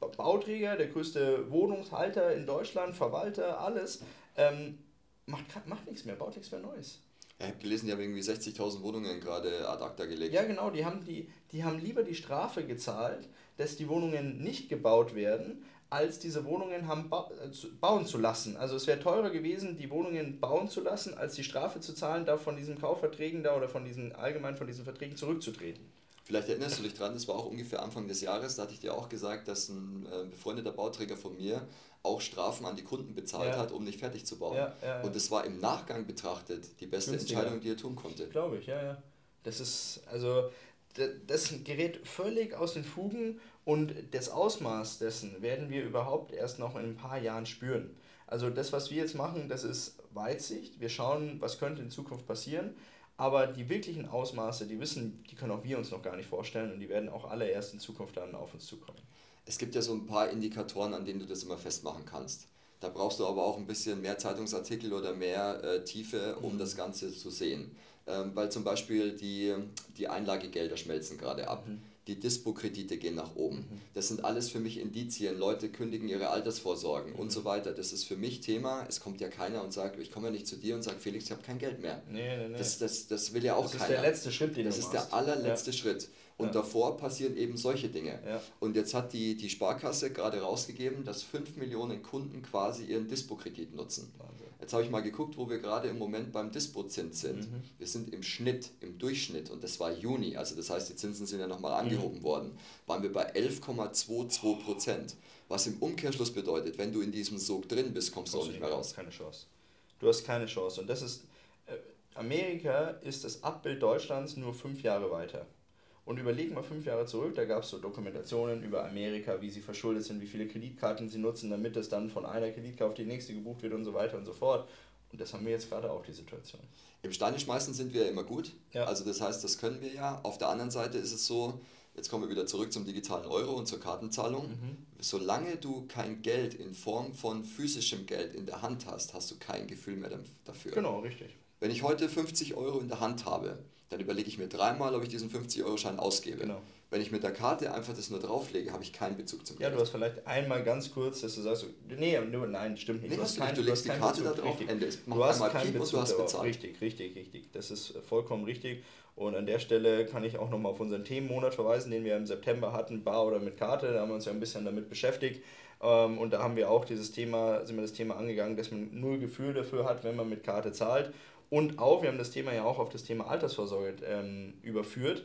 Bauträger, der größte Wohnungshalter in Deutschland, Verwalter, alles, ähm, macht, macht nichts mehr, baut nichts mehr Neues. ich habe gelesen, die haben irgendwie 60.000 Wohnungen gerade ad acta gelegt. Ja, genau, die haben, die, die haben lieber die Strafe gezahlt, dass die Wohnungen nicht gebaut werden, als diese Wohnungen haben ba äh, bauen zu lassen. Also es wäre teurer gewesen, die Wohnungen bauen zu lassen, als die Strafe zu zahlen, da von diesen Kaufverträgen da oder von diesen allgemein von diesen Verträgen zurückzutreten. Vielleicht erinnerst du dich dran, das war auch ungefähr Anfang des Jahres, da hatte ich dir auch gesagt, dass ein äh, befreundeter Bauträger von mir auch Strafen an die Kunden bezahlt ja. hat, um nicht fertig zu bauen. Ja, ja, Und das war im Nachgang betrachtet die beste Günstiger. Entscheidung, die er tun konnte. Glaube ich, ja, ja. Das ist, also, das gerät völlig aus den Fugen und das Ausmaß dessen werden wir überhaupt erst noch in ein paar Jahren spüren. Also das, was wir jetzt machen, das ist Weitsicht. Wir schauen, was könnte in Zukunft passieren. Aber die wirklichen Ausmaße, die wissen, die können auch wir uns noch gar nicht vorstellen und die werden auch alle erst in Zukunft dann auf uns zukommen. Es gibt ja so ein paar Indikatoren, an denen du das immer festmachen kannst. Da brauchst du aber auch ein bisschen mehr Zeitungsartikel oder mehr äh, Tiefe, um mhm. das Ganze zu sehen. Ähm, weil zum Beispiel die, die Einlagegelder schmelzen gerade ab. Mhm die Dispo-Kredite gehen nach oben. Mhm. Das sind alles für mich Indizien. Leute kündigen ihre Altersvorsorgen mhm. und so weiter. Das ist für mich Thema. Es kommt ja keiner und sagt, ich komme ja nicht zu dir und sage, Felix, ich habe kein Geld mehr. Nee, nee, nee. Das, das, das will ja auch das keiner. Das ist der letzte Schritt, den Das ist der allerletzte ja. Schritt. Und ja. davor passieren eben solche Dinge. Ja. Und jetzt hat die, die Sparkasse gerade rausgegeben, dass 5 Millionen Kunden quasi ihren Dispo-Kredit nutzen. Wahnsinn. Jetzt habe ich mal geguckt, wo wir gerade im Moment beim Dispozins sind. Mhm. Wir sind im Schnitt, im Durchschnitt, und das war Juni, also das heißt, die Zinsen sind ja nochmal mhm. angehoben mhm. worden, waren wir bei 11,22 Prozent. Was im Umkehrschluss bedeutet, wenn du in diesem Sog drin bist, kommst du auch nicht mehr raus. Keine Chance. Du hast keine Chance. Und das ist, äh, Amerika ist das Abbild Deutschlands nur fünf Jahre weiter. Und überleg mal fünf Jahre zurück, da gab es so Dokumentationen über Amerika, wie sie verschuldet sind, wie viele Kreditkarten sie nutzen, damit es dann von einer Kreditkarte auf die nächste gebucht wird und so weiter und so fort. Und das haben wir jetzt gerade auch, die Situation. Im Steine schmeißen sind wir immer gut. Ja. Also das heißt, das können wir ja. Auf der anderen Seite ist es so, jetzt kommen wir wieder zurück zum digitalen Euro und zur Kartenzahlung. Mhm. Solange du kein Geld in Form von physischem Geld in der Hand hast, hast du kein Gefühl mehr dafür. Genau, richtig. Wenn ich heute 50 Euro in der Hand habe, dann überlege ich mir dreimal, ob ich diesen 50-Euro-Schein ausgebe. Genau. Wenn ich mit der Karte einfach das nur drauflege, habe ich keinen Bezug zum Geld. Ja, du hast vielleicht einmal ganz kurz, dass du sagst, nee, nur, nein, stimmt nicht. Nee, du, hast kein, du legst die Karte Bezug, da drauf, Ende. Es du hast keinen Bezug, du hast bezahlt. Richtig, richtig, richtig. Das ist vollkommen richtig. Und an der Stelle kann ich auch nochmal auf unseren Themenmonat verweisen, den wir im September hatten, Bar oder mit Karte. Da haben wir uns ja ein bisschen damit beschäftigt. Ähm, und da haben wir auch dieses Thema, sind wir das Thema angegangen, dass man null Gefühl dafür hat, wenn man mit Karte zahlt. Und auch, wir haben das Thema ja auch auf das Thema Altersvorsorge ähm, überführt,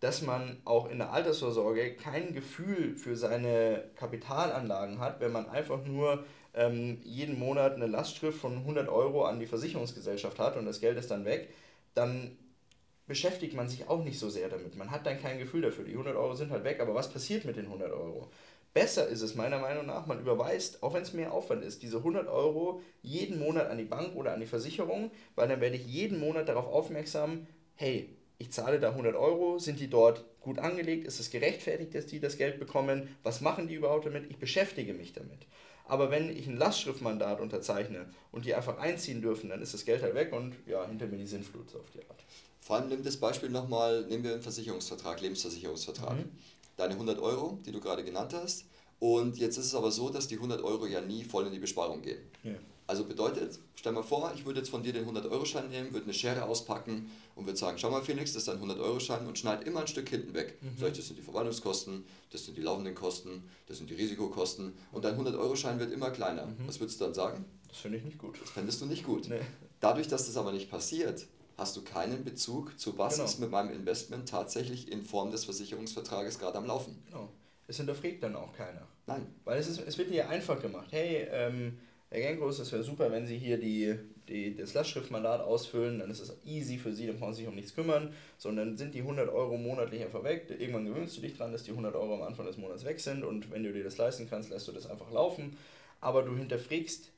dass man auch in der Altersvorsorge kein Gefühl für seine Kapitalanlagen hat, wenn man einfach nur ähm, jeden Monat eine Lastschrift von 100 Euro an die Versicherungsgesellschaft hat und das Geld ist dann weg, dann beschäftigt man sich auch nicht so sehr damit. Man hat dann kein Gefühl dafür. Die 100 Euro sind halt weg, aber was passiert mit den 100 Euro? Besser ist es meiner Meinung nach, man überweist, auch wenn es mehr Aufwand ist, diese 100 Euro jeden Monat an die Bank oder an die Versicherung, weil dann werde ich jeden Monat darauf aufmerksam, hey, ich zahle da 100 Euro, sind die dort gut angelegt, ist es gerechtfertigt, dass die das Geld bekommen, was machen die überhaupt damit, ich beschäftige mich damit. Aber wenn ich ein Lastschriftmandat unterzeichne und die einfach einziehen dürfen, dann ist das Geld halt weg und ja, hinter mir die Sinnflut so auf die Art. Vor allem nimm das Beispiel nochmal, nehmen wir einen Versicherungsvertrag, Lebensversicherungsvertrag. Mhm deine 100 Euro, die du gerade genannt hast. Und jetzt ist es aber so, dass die 100 Euro ja nie voll in die Besparung gehen. Ja. Also bedeutet, stell mal vor, ich würde jetzt von dir den 100-Euro-Schein nehmen, würde eine Schere auspacken und würde sagen, schau mal Felix, das ist ein 100-Euro-Schein und schneid immer ein Stück hinten weg. Mhm. Ich, das sind die Verwaltungskosten, das sind die laufenden Kosten, das sind die Risikokosten und dein 100-Euro-Schein wird immer kleiner. Mhm. Was würdest du dann sagen? Das finde ich nicht gut. Das fändest du nicht gut. Nee. Dadurch, dass das aber nicht passiert, hast du keinen Bezug zu was genau. ist mit meinem Investment tatsächlich in Form des Versicherungsvertrages gerade am Laufen. Genau. Es hinterfragt dann auch keiner. Nein. Weil es, ist, es wird dir einfach gemacht. Hey, ähm, Herr Genkos, es wäre super, wenn Sie hier die, die, das Lastschriftmandat ausfüllen, dann ist es easy für Sie, dann brauchen Sie sich um nichts kümmern, sondern sind die 100 Euro monatlich einfach weg. Irgendwann gewöhnst du dich dran, dass die 100 Euro am Anfang des Monats weg sind und wenn du dir das leisten kannst, lässt du das einfach laufen. Aber du hinterfragst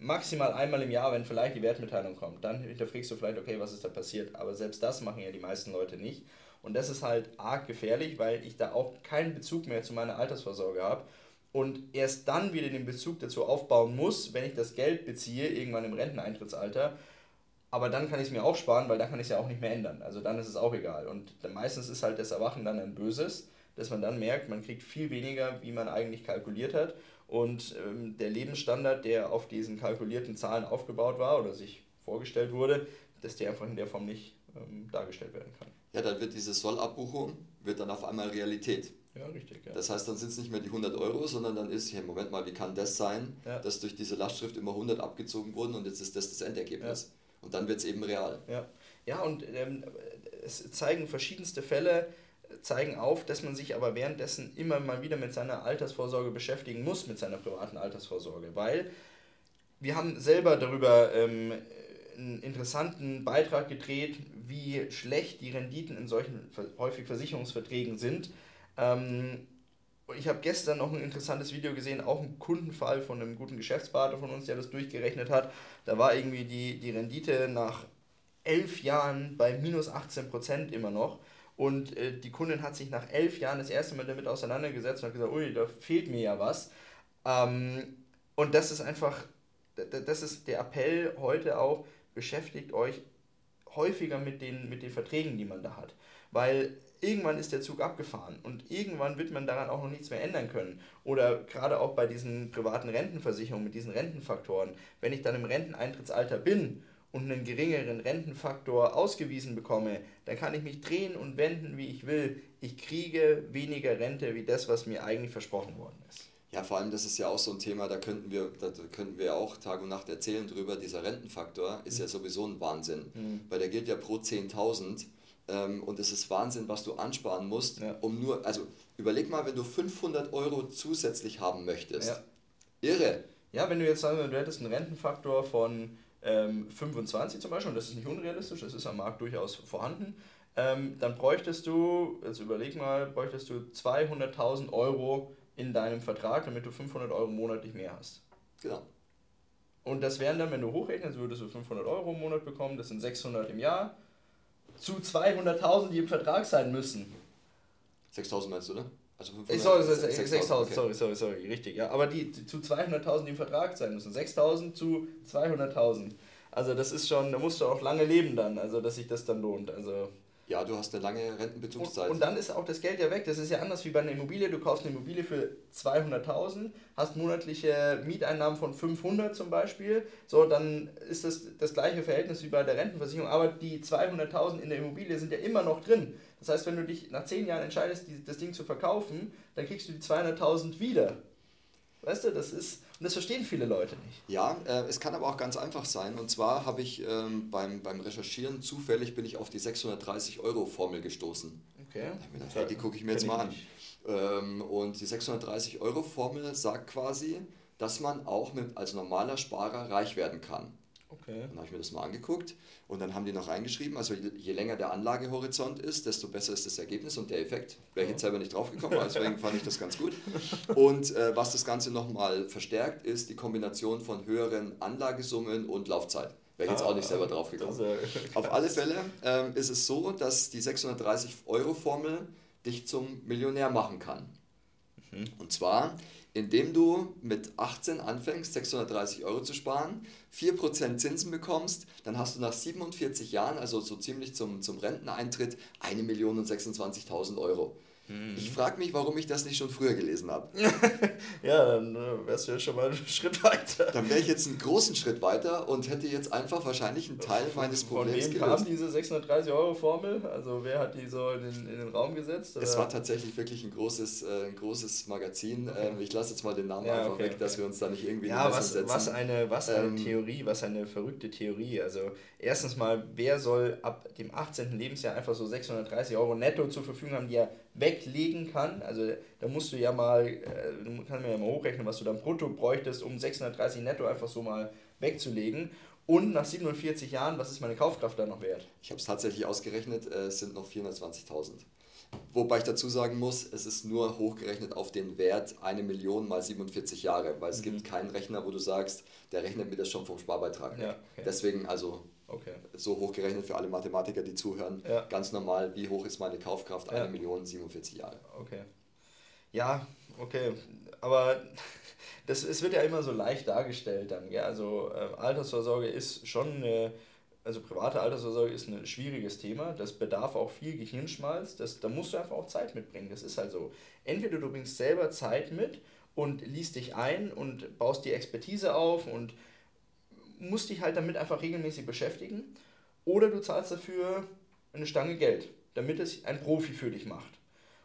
maximal einmal im Jahr, wenn vielleicht die Wertmitteilung kommt. Dann hinterfragst du vielleicht, okay, was ist da passiert. Aber selbst das machen ja die meisten Leute nicht. Und das ist halt arg gefährlich, weil ich da auch keinen Bezug mehr zu meiner Altersvorsorge habe. Und erst dann wieder den Bezug dazu aufbauen muss, wenn ich das Geld beziehe, irgendwann im Renteneintrittsalter. Aber dann kann ich es mir auch sparen, weil dann kann ich es ja auch nicht mehr ändern. Also dann ist es auch egal. Und meistens ist halt das Erwachen dann ein böses, dass man dann merkt, man kriegt viel weniger, wie man eigentlich kalkuliert hat. Und ähm, der Lebensstandard, der auf diesen kalkulierten Zahlen aufgebaut war oder sich vorgestellt wurde, dass der einfach in der Form nicht ähm, dargestellt werden kann. Ja, dann wird diese Sollabbuchung wird dann auf einmal Realität. Ja, richtig. Ja. Das heißt, dann sind es nicht mehr die 100 Euro, sondern dann ist, hey, Moment mal, wie kann das sein, ja. dass durch diese Lastschrift immer 100 abgezogen wurden und jetzt ist das das Endergebnis. Ja. Und dann wird es eben real. Ja, ja und ähm, es zeigen verschiedenste Fälle, zeigen auf, dass man sich aber währenddessen immer mal wieder mit seiner Altersvorsorge beschäftigen muss, mit seiner privaten Altersvorsorge, weil wir haben selber darüber ähm, einen interessanten Beitrag gedreht, wie schlecht die Renditen in solchen häufig Versicherungsverträgen sind. Ähm, ich habe gestern noch ein interessantes Video gesehen, auch ein Kundenfall von einem guten Geschäftspartner von uns, der das durchgerechnet hat. Da war irgendwie die, die Rendite nach elf Jahren bei minus 18 Prozent immer noch. Und äh, die Kundin hat sich nach elf Jahren das erste Mal damit auseinandergesetzt und hat gesagt, ui, da fehlt mir ja was. Ähm, und das ist einfach, das ist der Appell heute auch, beschäftigt euch häufiger mit den, mit den Verträgen, die man da hat. Weil irgendwann ist der Zug abgefahren und irgendwann wird man daran auch noch nichts mehr ändern können. Oder gerade auch bei diesen privaten Rentenversicherungen mit diesen Rentenfaktoren. Wenn ich dann im Renteneintrittsalter bin und einen geringeren Rentenfaktor ausgewiesen bekomme, dann kann ich mich drehen und wenden, wie ich will. Ich kriege weniger Rente wie das, was mir eigentlich versprochen worden ist. Ja, vor allem, das ist ja auch so ein Thema, da könnten wir, da könnten wir auch Tag und Nacht erzählen drüber. Dieser Rentenfaktor ist mhm. ja sowieso ein Wahnsinn, mhm. weil der gilt ja pro 10.000 ähm, und es ist Wahnsinn, was du ansparen musst, ja. um nur, also überleg mal, wenn du 500 Euro zusätzlich haben möchtest. Ja. Irre. Ja, wenn du jetzt sagen du hättest einen Rentenfaktor von ähm, 25 zum Beispiel, und das ist nicht unrealistisch, das ist am Markt durchaus vorhanden, ähm, dann bräuchtest du, jetzt überleg mal, bräuchtest du 200.000 Euro in deinem Vertrag, damit du 500 Euro monatlich mehr hast. Genau. Und das wären dann, wenn du hochrechnest, würdest du 500 Euro im Monat bekommen, das sind 600 im Jahr, zu 200.000, die im Vertrag sein müssen. 6.000 meinst du, ne? Also 500, sorry, 6.000, okay. sorry, sorry, sorry, richtig, ja. Aber die, die zu 200.000, die im Vertrag sein müssen. 6.000 zu 200.000. Also das ist schon, da musst du auch lange leben dann, also dass sich das dann lohnt. Also ja, du hast eine lange Rentenbezugszeit. Und, und, dann ist auch das Geld ja weg. Das ist ja anders wie bei einer Immobilie. Du kaufst eine Immobilie für 200.000, hast monatliche Mieteinnahmen von 500 zum Beispiel. So, dann ist das das gleiche Verhältnis wie bei der Rentenversicherung. Aber die 200.000 in der Immobilie sind ja immer noch drin. Das heißt, wenn du dich nach 10 Jahren entscheidest, das Ding zu verkaufen, dann kriegst du die 200.000 wieder. Weißt du, das ist, und das verstehen viele Leute nicht. Ja, äh, es kann aber auch ganz einfach sein. Und zwar habe ich ähm, beim, beim Recherchieren zufällig bin ich auf die 630 Euro Formel gestoßen. Okay. Gedacht, hey, die gucke ich mir jetzt mal an. Ähm, und die 630 Euro Formel sagt quasi, dass man auch mit, als normaler Sparer reich werden kann. Okay. Dann habe ich mir das mal angeguckt und dann haben die noch reingeschrieben, also je länger der Anlagehorizont ist, desto besser ist das Ergebnis und der Effekt. Wäre ich jetzt selber nicht drauf gekommen, deswegen fand ich das ganz gut. Und äh, was das Ganze nochmal verstärkt, ist die Kombination von höheren Anlagesummen und Laufzeit. Wäre ich jetzt auch nicht selber ah, drauf gekommen. Auf alle Fälle ähm, ist es so, dass die 630 Euro Formel dich zum Millionär machen kann. Mhm. Und zwar, indem du mit 18 anfängst, 630 Euro zu sparen, 4% Zinsen bekommst, dann hast du nach 47 Jahren, also so ziemlich zum, zum Renteneintritt, 1.026.000 Euro. Mhm. Ich frage mich, warum ich das nicht schon früher gelesen habe. ja, dann äh, wärst du ja schon mal einen Schritt weiter. Dann wäre ich jetzt einen großen Schritt weiter und hätte jetzt einfach wahrscheinlich einen Teil meines Problems Von wem gelöst. kam diese 630 Euro Formel? Also wer hat die so in den, in den Raum gesetzt? Oder? Es war tatsächlich wirklich ein großes, äh, ein großes Magazin. Okay. Ähm, ich lasse jetzt mal den Namen ja, einfach okay, weg, okay. dass wir uns da nicht irgendwie ja, was, setzen. Was eine, was eine ähm, Theorie, was eine verrückte Theorie. Also erstens mal, wer soll ab dem 18. Lebensjahr einfach so 630 Euro netto zur Verfügung haben, die er weglegen kann. Also da musst du ja mal, äh, kannst mir ja mal hochrechnen, was du dann brutto bräuchtest, um 630 netto einfach so mal wegzulegen. Und nach 47 Jahren, was ist meine Kaufkraft dann noch wert? Ich habe es tatsächlich ausgerechnet, äh, es sind noch 420.000. Wobei ich dazu sagen muss, es ist nur hochgerechnet auf den Wert eine Million mal 47 Jahre, weil es mhm. gibt keinen Rechner, wo du sagst, der rechnet mir das schon vom Sparbeitrag. Ja, okay. Deswegen also Okay. So hochgerechnet für alle Mathematiker, die zuhören. Ja. Ganz normal, wie hoch ist meine Kaufkraft? Eine ja. Million 47 Jahre. Okay. Ja, okay. Aber das, es wird ja immer so leicht dargestellt dann. Ja? Also äh, Altersvorsorge ist schon eine, also private Altersvorsorge ist ein schwieriges Thema. Das bedarf auch viel Gehirnschmalz. Das, da musst du einfach auch Zeit mitbringen. Das ist halt so. Entweder du bringst selber Zeit mit und liest dich ein und baust die Expertise auf und musst dich halt damit einfach regelmäßig beschäftigen. Oder du zahlst dafür eine Stange Geld, damit es ein Profi für dich macht.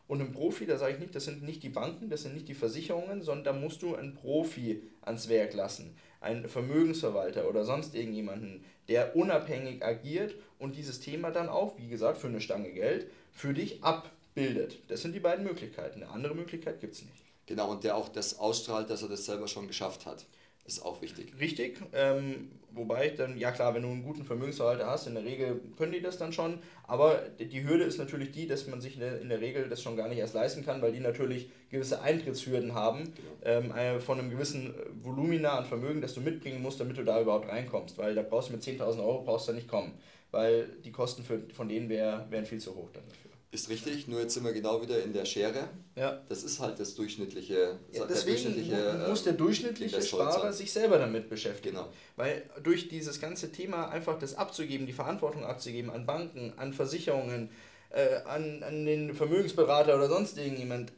Und ein Profi, da sage ich nicht, das sind nicht die Banken, das sind nicht die Versicherungen, sondern da musst du einen Profi ans Werk lassen. Einen Vermögensverwalter oder sonst irgendjemanden, der unabhängig agiert und dieses Thema dann auch, wie gesagt, für eine Stange Geld für dich abbildet. Das sind die beiden Möglichkeiten. Eine andere Möglichkeit gibt es nicht. Genau, und der auch das ausstrahlt, dass er das selber schon geschafft hat ist auch wichtig. Richtig, ähm, wobei dann, ja klar, wenn du einen guten Vermögensverhalter hast, in der Regel können die das dann schon, aber die Hürde ist natürlich die, dass man sich in der Regel das schon gar nicht erst leisten kann, weil die natürlich gewisse Eintrittshürden haben, genau. ähm, von einem gewissen Volumina an Vermögen, das du mitbringen musst, damit du da überhaupt reinkommst, weil da brauchst du mit 10.000 Euro brauchst du nicht kommen, weil die Kosten für, von denen wär, wären viel zu hoch dann dafür. Ist richtig, nur jetzt sind wir genau wieder in der Schere. Ja. Das ist halt das durchschnittliche. Ja, deswegen durchschnittliche, muss der durchschnittliche Sparer sich selber damit beschäftigen. Genau. Weil durch dieses ganze Thema einfach das abzugeben, die Verantwortung abzugeben an Banken, an Versicherungen, äh, an, an den Vermögensberater oder sonst irgendjemand,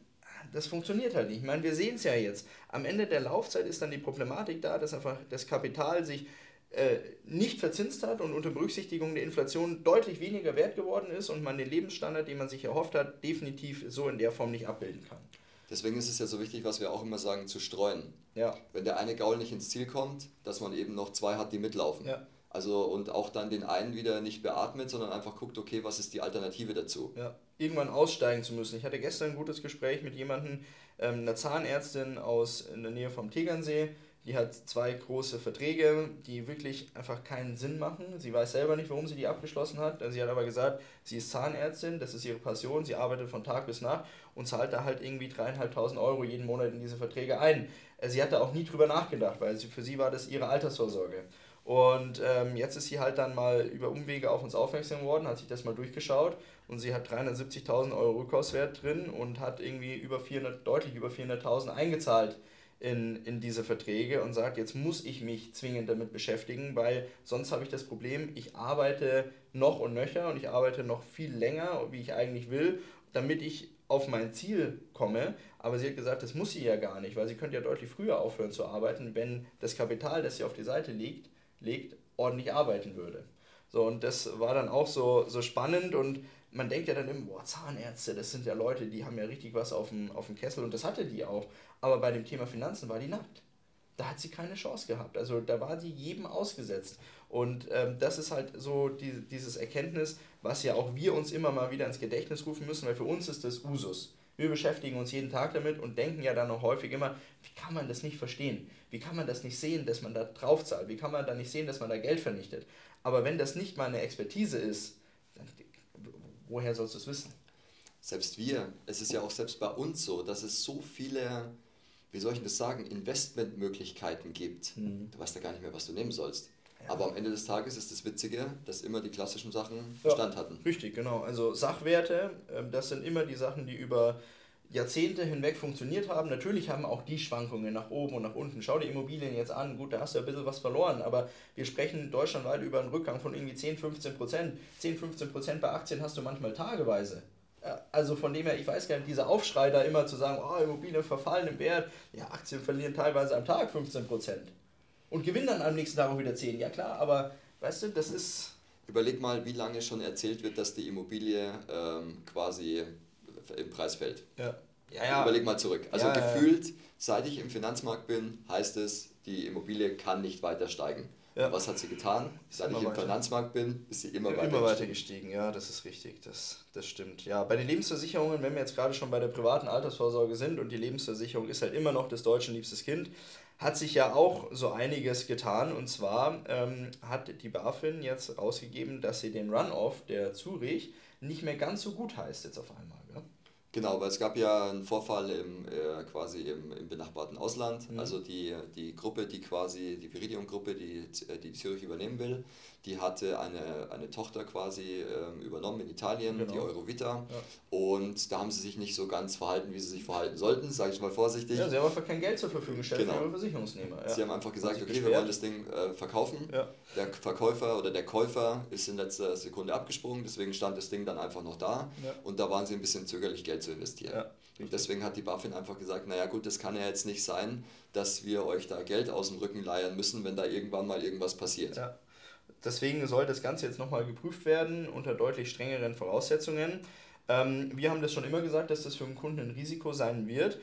das funktioniert halt nicht. Ich meine, wir sehen es ja jetzt. Am Ende der Laufzeit ist dann die Problematik da, dass einfach das Kapital sich nicht verzinst hat und unter Berücksichtigung der Inflation deutlich weniger wert geworden ist und man den Lebensstandard, den man sich erhofft hat, definitiv so in der Form nicht abbilden kann. Deswegen ist es ja so wichtig, was wir auch immer sagen, zu streuen. Ja. Wenn der eine Gaul nicht ins Ziel kommt, dass man eben noch zwei hat, die mitlaufen. Ja. Also und auch dann den einen wieder nicht beatmet, sondern einfach guckt, okay, was ist die Alternative dazu? Ja. Irgendwann aussteigen zu müssen. Ich hatte gestern ein gutes Gespräch mit jemandem, ähm, einer Zahnärztin aus in der Nähe vom Tegernsee. Die hat zwei große Verträge, die wirklich einfach keinen Sinn machen. Sie weiß selber nicht, warum sie die abgeschlossen hat. Sie hat aber gesagt, sie ist Zahnärztin, das ist ihre Passion, sie arbeitet von Tag bis Nacht und zahlt da halt irgendwie dreieinhalbtausend Euro jeden Monat in diese Verträge ein. Äh, sie hat da auch nie drüber nachgedacht, weil sie, für sie war das ihre Altersvorsorge. Und ähm, jetzt ist sie halt dann mal über Umwege auf uns aufmerksam geworden, hat sich das mal durchgeschaut und sie hat 370.000 Euro Rückkaufswert drin und hat irgendwie über 400, deutlich über 400.000 eingezahlt in, in diese Verträge und sagt, jetzt muss ich mich zwingend damit beschäftigen, weil sonst habe ich das Problem, ich arbeite noch und nöcher und ich arbeite noch viel länger, wie ich eigentlich will, damit ich auf mein Ziel komme. Aber sie hat gesagt, das muss sie ja gar nicht, weil sie könnte ja deutlich früher aufhören zu arbeiten, wenn das Kapital, das sie auf die Seite legt, legt, ordentlich arbeiten würde. So, und das war dann auch so, so spannend und man denkt ja dann immer, boah, Zahnärzte, das sind ja Leute, die haben ja richtig was auf dem, auf dem Kessel und das hatte die auch. Aber bei dem Thema Finanzen war die nackt. Da hat sie keine Chance gehabt. Also da war sie jedem ausgesetzt. Und ähm, das ist halt so die, dieses Erkenntnis, was ja auch wir uns immer mal wieder ins Gedächtnis rufen müssen, weil für uns ist das Usus. Wir beschäftigen uns jeden Tag damit und denken ja dann auch häufig immer, wie kann man das nicht verstehen? Wie kann man das nicht sehen, dass man da drauf zahlt? Wie kann man da nicht sehen, dass man da Geld vernichtet? Aber wenn das nicht meine Expertise ist, dann woher sollst du es wissen? Selbst wir, es ist ja auch selbst bei uns so, dass es so viele, wie soll ich das sagen, Investmentmöglichkeiten gibt. Mhm. Du weißt ja gar nicht mehr, was du nehmen sollst. Ja. Aber am Ende des Tages ist das Witzige, dass immer die klassischen Sachen Bestand ja, hatten. Richtig, genau. Also Sachwerte, ähm, das sind immer die Sachen, die über Jahrzehnte hinweg funktioniert haben. Natürlich haben auch die Schwankungen nach oben und nach unten. Schau dir Immobilien jetzt an. Gut, da hast du ein bisschen was verloren, aber wir sprechen deutschlandweit über einen Rückgang von irgendwie 10, 15 Prozent. 10, 15 Prozent bei Aktien hast du manchmal tageweise. Also von dem her, ich weiß gar nicht, dieser Aufschrei da immer zu sagen, oh, Immobilien verfallen im Wert. Ja, Aktien verlieren teilweise am Tag 15 Prozent. Und gewinnen dann am nächsten Tag auch wieder 10. Ja klar, aber weißt du, das ist... Überleg mal, wie lange schon erzählt wird, dass die Immobilie ähm, quasi im Preis fällt. Ja. Ja, ja. Überleg mal zurück. Also ja, gefühlt, seit ich im Finanzmarkt bin, heißt es, die Immobilie kann nicht weiter steigen. Ja. Was hat sie getan? Seit ich im weiter. Finanzmarkt bin, ist sie immer, ja, weiter, immer weiter gestiegen. Ja, das ist richtig. Das, das stimmt. Ja, bei den Lebensversicherungen, wenn wir jetzt gerade schon bei der privaten Altersvorsorge sind und die Lebensversicherung ist halt immer noch des Deutschen liebstes Kind, hat sich ja auch so einiges getan. Und zwar ähm, hat die BaFin jetzt rausgegeben, dass sie den Runoff der Zurich nicht mehr ganz so gut heißt jetzt auf einmal. Genau, weil es gab ja einen Vorfall im, äh, quasi im, im benachbarten Ausland. Mhm. Also die, die Gruppe, die quasi, die Viridium-Gruppe, die, äh, die Zürich übernehmen will, die hatte eine, eine Tochter quasi ähm, übernommen in Italien, genau. die Eurovita. Ja. Und da haben sie sich nicht so ganz verhalten, wie sie sich verhalten sollten, sage ich mal vorsichtig. Ja, sie haben einfach kein Geld zur Verfügung gestellt genau. für ihre Versicherungsnehmer. Ja. Sie haben einfach gesagt, okay, wir wollen das Ding äh, verkaufen. Ja. Der Verkäufer oder der Käufer ist in letzter Sekunde abgesprungen, deswegen stand das Ding dann einfach noch da. Und da waren sie ein bisschen zögerlich, Geld zu investieren. Und deswegen hat die BaFin einfach gesagt, naja gut, das kann ja jetzt nicht sein, dass wir euch da Geld aus dem Rücken leiern müssen, wenn da irgendwann mal irgendwas passiert. Ja. Deswegen soll das Ganze jetzt nochmal geprüft werden unter deutlich strengeren Voraussetzungen. Ähm, wir haben das schon immer gesagt, dass das für den Kunden ein Risiko sein wird.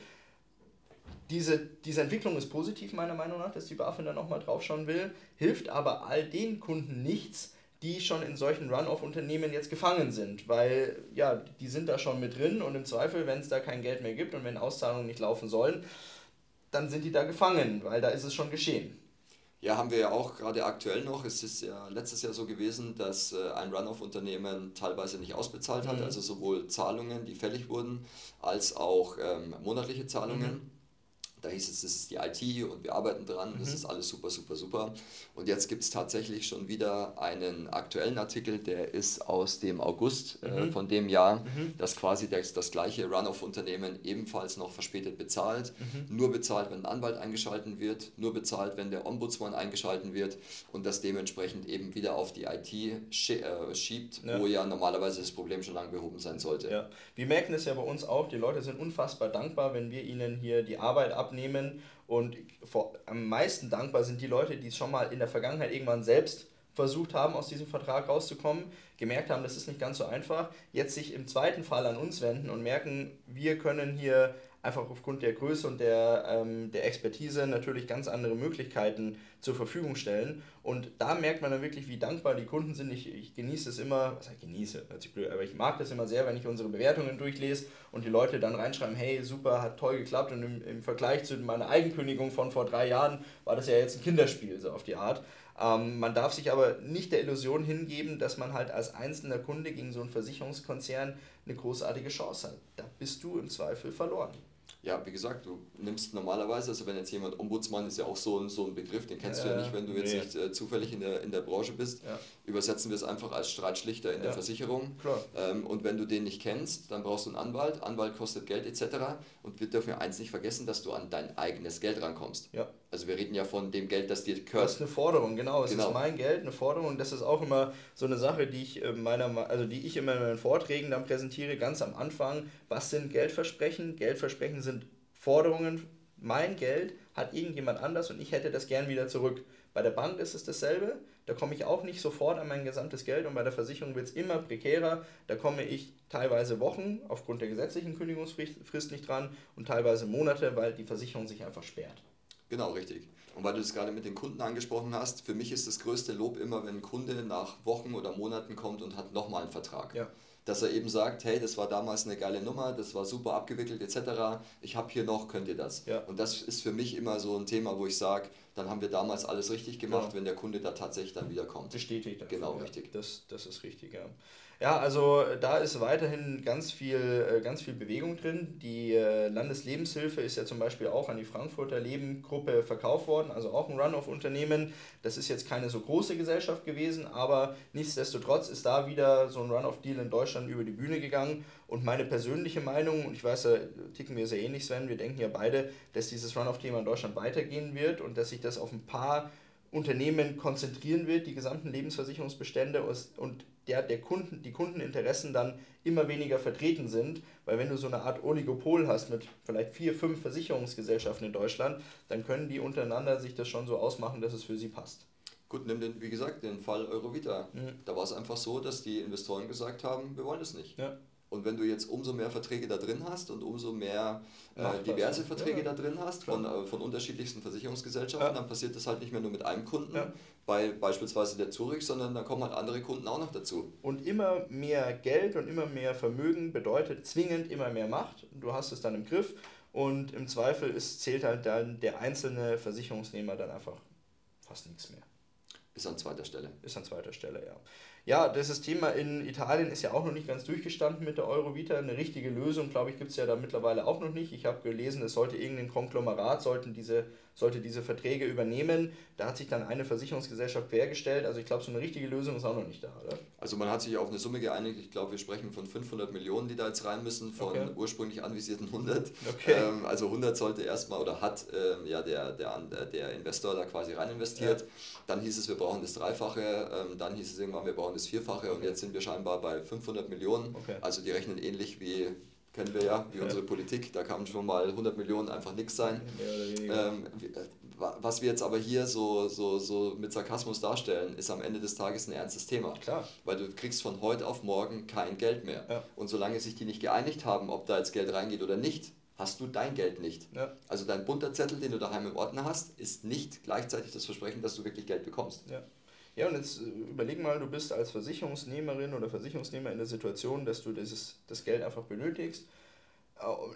Diese, diese Entwicklung ist positiv meiner Meinung nach, dass die BaFin da nochmal draufschauen will, hilft aber all den Kunden nichts, die schon in solchen Run-Off-Unternehmen jetzt gefangen sind, weil ja, die sind da schon mit drin und im Zweifel, wenn es da kein Geld mehr gibt und wenn Auszahlungen nicht laufen sollen, dann sind die da gefangen, weil da ist es schon geschehen. Ja, haben wir ja auch gerade aktuell noch. Es ist ja letztes Jahr so gewesen, dass äh, ein Run-Off-Unternehmen teilweise nicht ausbezahlt hat, mhm. also sowohl Zahlungen, die fällig wurden, als auch ähm, monatliche Zahlungen. Mhm. Da hieß es, das ist die IT und wir arbeiten dran, mhm. das ist alles super, super, super. Und jetzt gibt es tatsächlich schon wieder einen aktuellen Artikel, der ist aus dem August äh, mhm. von dem Jahr, mhm. dass quasi das, das gleiche Run-Off-Unternehmen ebenfalls noch verspätet bezahlt. Mhm. Nur bezahlt, wenn ein Anwalt eingeschalten wird, nur bezahlt, wenn der Ombudsmann eingeschalten wird und das dementsprechend eben wieder auf die IT äh, schiebt, ja. wo ja normalerweise das Problem schon lange behoben sein sollte. Ja. Wir merken es ja bei uns auch, die Leute sind unfassbar dankbar, wenn wir ihnen hier die Arbeit abnehmen abnehmen. Und vor, am meisten dankbar sind die Leute, die es schon mal in der Vergangenheit irgendwann selbst versucht haben, aus diesem Vertrag rauszukommen. gemerkt haben, das ist nicht ganz so einfach, jetzt sich im zweiten Fall an uns wenden und merken, wir können hier einfach aufgrund der Größe und der, ähm, der Expertise natürlich ganz andere Möglichkeiten zur Verfügung stellen. Und da merkt man dann wirklich, wie dankbar die Kunden sind. Ich, ich genieße es immer, was heißt genieße, aber ich mag das immer sehr, wenn ich unsere Bewertungen durchlese und die Leute dann reinschreiben, hey, super, hat toll geklappt. Und im, im Vergleich zu meiner Eigenkündigung von vor drei Jahren war das ja jetzt ein Kinderspiel, so auf die Art. Ähm, man darf sich aber nicht der Illusion hingeben, dass man halt als einzelner Kunde gegen so einen Versicherungskonzern eine großartige Chance hat. Da bist du im Zweifel verloren. Ja, wie gesagt, du nimmst normalerweise, also wenn jetzt jemand Ombudsmann ist ja auch so ein, so ein Begriff, den kennst ja, du ja nicht, wenn du jetzt nee. nicht äh, zufällig in der, in der Branche bist. Ja. Übersetzen wir es einfach als Streitschlichter in ja. der Versicherung. Ähm, und wenn du den nicht kennst, dann brauchst du einen Anwalt. Anwalt kostet Geld etc. Und wir dürfen ja eins nicht vergessen, dass du an dein eigenes Geld rankommst. Ja. Also wir reden ja von dem Geld, das dir gehört. Das ist eine Forderung, genau. Es genau. ist mein Geld, eine Forderung. Und das ist auch immer so eine Sache, die ich, äh, meiner, also die ich immer in meinen Vorträgen dann präsentiere, ganz am Anfang. Was sind Geldversprechen? Geldversprechen sind Forderungen, mein Geld hat irgendjemand anders und ich hätte das gern wieder zurück. Bei der Bank ist es dasselbe, da komme ich auch nicht sofort an mein gesamtes Geld und bei der Versicherung wird es immer prekärer, da komme ich teilweise Wochen aufgrund der gesetzlichen Kündigungsfrist nicht dran und teilweise Monate, weil die Versicherung sich einfach sperrt. Genau, richtig. Und weil du es gerade mit den Kunden angesprochen hast, für mich ist das größte Lob immer, wenn ein Kunde nach Wochen oder Monaten kommt und hat nochmal einen Vertrag. Ja dass er eben sagt, hey, das war damals eine geile Nummer, das war super abgewickelt etc. Ich habe hier noch, könnt ihr das? Ja. Und das ist für mich immer so ein Thema, wo ich sage, dann haben wir damals alles richtig gemacht, genau. wenn der Kunde da tatsächlich dann wiederkommt. Bestätigt. Dafür, genau, ja. richtig. Das, das ist richtig, ja. Ja, also da ist weiterhin ganz viel, äh, ganz viel Bewegung drin. Die äh, Landeslebenshilfe ist ja zum Beispiel auch an die Frankfurter Leben-Gruppe verkauft worden, also auch ein Run-off-Unternehmen. Das ist jetzt keine so große Gesellschaft gewesen, aber nichtsdestotrotz ist da wieder so ein Run-off-Deal in Deutschland über die Bühne gegangen. Und meine persönliche Meinung, und ich weiß, da ticken wir sehr ähnlich, Sven, wir denken ja beide, dass dieses Run-off-Thema in Deutschland weitergehen wird und dass sich das auf ein paar Unternehmen konzentrieren wird, die gesamten Lebensversicherungsbestände und der, der Kunden, die Kundeninteressen dann immer weniger vertreten sind, weil wenn du so eine Art Oligopol hast mit vielleicht vier, fünf Versicherungsgesellschaften in Deutschland, dann können die untereinander sich das schon so ausmachen, dass es für sie passt. Gut, nimm den, wie gesagt, den Fall Eurovita. Mhm. Da war es einfach so, dass die Investoren gesagt haben, wir wollen es nicht. Ja. Und wenn du jetzt umso mehr Verträge da drin hast und umso mehr äh, diverse. Verträge ja. da drin hast von, äh, von unterschiedlichsten Versicherungsgesellschaften, ja. dann passiert das halt nicht mehr nur mit einem Kunden, ja. bei beispielsweise der Zurich, sondern dann kommen halt andere Kunden auch noch dazu. Und immer mehr Geld und immer mehr Vermögen bedeutet zwingend immer mehr Macht. Du hast es dann im Griff und im Zweifel ist, zählt halt dann der einzelne Versicherungsnehmer dann einfach fast nichts mehr. Ist an zweiter Stelle. Ist an zweiter Stelle, ja. Ja, das Thema in Italien ist ja auch noch nicht ganz durchgestanden mit der Eurovita. Eine richtige Lösung, glaube ich, gibt es ja da mittlerweile auch noch nicht. Ich habe gelesen, es sollte irgendein Konglomerat, sollten diese, sollte diese Verträge übernehmen. Da hat sich dann eine Versicherungsgesellschaft quergestellt. Also ich glaube, so eine richtige Lösung ist auch noch nicht da, oder? Also man hat sich auf eine Summe geeinigt. Ich glaube, wir sprechen von 500 Millionen, die da jetzt rein müssen, von okay. ursprünglich anvisierten 100. Okay. Ähm, also 100 sollte erstmal oder hat ähm, ja der, der, der Investor da quasi rein investiert. Ja. Dann hieß es, wir brauchen das Dreifache. Ähm, dann hieß es irgendwann, wir brauchen das Vierfache und jetzt sind wir scheinbar bei 500 Millionen. Okay. Also die rechnen ähnlich wie, kennen wir ja, wie ja. unsere Politik. Da kann schon mal 100 Millionen einfach nichts sein. Ähm, äh, was wir jetzt aber hier so, so, so mit Sarkasmus darstellen, ist am Ende des Tages ein ernstes Thema. Klar. Weil du kriegst von heute auf morgen kein Geld mehr. Ja. Und solange sich die nicht geeinigt haben, ob da jetzt Geld reingeht oder nicht, hast du dein Geld nicht. Ja. Also dein bunter Zettel, den du daheim im Ordner hast, ist nicht gleichzeitig das Versprechen, dass du wirklich Geld bekommst. Ja. Ja, und jetzt äh, überleg mal, du bist als Versicherungsnehmerin oder Versicherungsnehmer in der Situation, dass du dieses, das Geld einfach benötigst.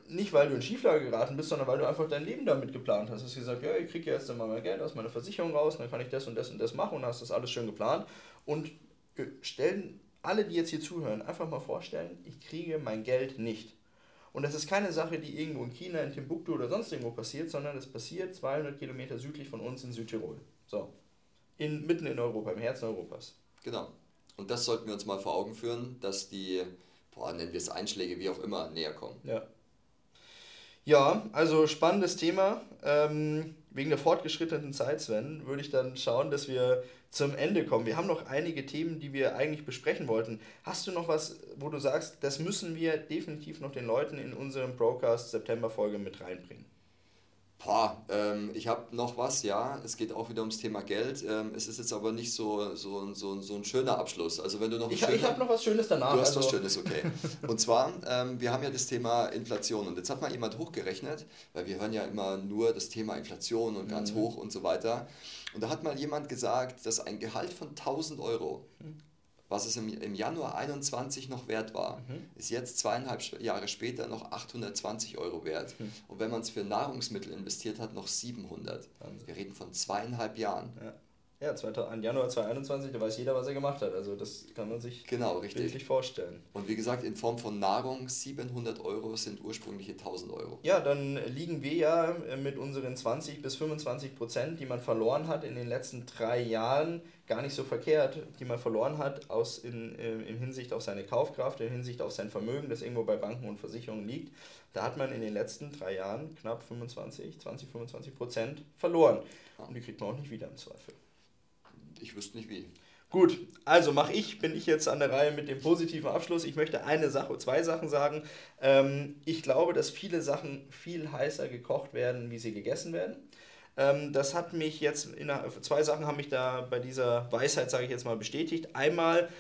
Nicht, weil du in Schieflage geraten bist, sondern weil du einfach dein Leben damit geplant hast. Du hast gesagt, ja, ich kriege jetzt mal mein Geld aus meiner Versicherung raus, dann kann ich das und das und das machen und hast das alles schön geplant. Und äh, stellen alle, die jetzt hier zuhören, einfach mal vorstellen, ich kriege mein Geld nicht. Und das ist keine Sache, die irgendwo in China, in Timbuktu oder sonst irgendwo passiert, sondern es passiert 200 Kilometer südlich von uns in Südtirol. So in, mitten in Europa, im Herzen Europas. Genau. Und das sollten wir uns mal vor Augen führen, dass die, boah, nennen wir es Einschläge, wie auch immer, näher kommen. Ja. Ja, also spannendes Thema. Ähm, wegen der fortgeschrittenen Zeit, Sven, würde ich dann schauen, dass wir zum Ende kommen. Wir haben noch einige Themen, die wir eigentlich besprechen wollten. Hast du noch was, wo du sagst, das müssen wir definitiv noch den Leuten in unserem Broadcast September-Folge mit reinbringen? Boah, ähm, ich habe noch was, ja. Es geht auch wieder ums Thema Geld. Ähm, es ist jetzt aber nicht so, so, so, so ein schöner Abschluss. Also wenn du noch ich, ich habe noch was Schönes danach. Du hast also. was Schönes, okay. Und zwar, ähm, wir haben ja das Thema Inflation. Und jetzt hat mal jemand hochgerechnet, weil wir hören ja immer nur das Thema Inflation und ganz mhm. hoch und so weiter. Und da hat mal jemand gesagt, dass ein Gehalt von 1000 Euro mhm was es im, im Januar 21 noch wert war, mhm. ist jetzt zweieinhalb Jahre später noch 820 Euro wert. Mhm. Und wenn man es für Nahrungsmittel investiert hat, noch 700. Wahnsinn. Wir reden von zweieinhalb Jahren. Ja. Ja, im Januar 2021, da weiß jeder, was er gemacht hat. Also das kann man sich genau, richtig. wirklich vorstellen. Und wie gesagt, in Form von Nahrung, 700 Euro sind ursprüngliche 1000 Euro. Ja, dann liegen wir ja mit unseren 20 bis 25 Prozent, die man verloren hat in den letzten drei Jahren, gar nicht so verkehrt, die man verloren hat aus in, äh, in Hinsicht auf seine Kaufkraft, in Hinsicht auf sein Vermögen, das irgendwo bei Banken und Versicherungen liegt. Da hat man in den letzten drei Jahren knapp 25, 20, 25 Prozent verloren. Und die kriegt man auch nicht wieder im Zweifel. Ich wüsste nicht wie. Gut, also mache ich, bin ich jetzt an der Reihe mit dem positiven Abschluss. Ich möchte eine Sache, zwei Sachen sagen. Ähm, ich glaube, dass viele Sachen viel heißer gekocht werden, wie sie gegessen werden. Ähm, das hat mich jetzt, in, zwei Sachen haben mich da bei dieser Weisheit, sage ich jetzt mal, bestätigt. Einmal,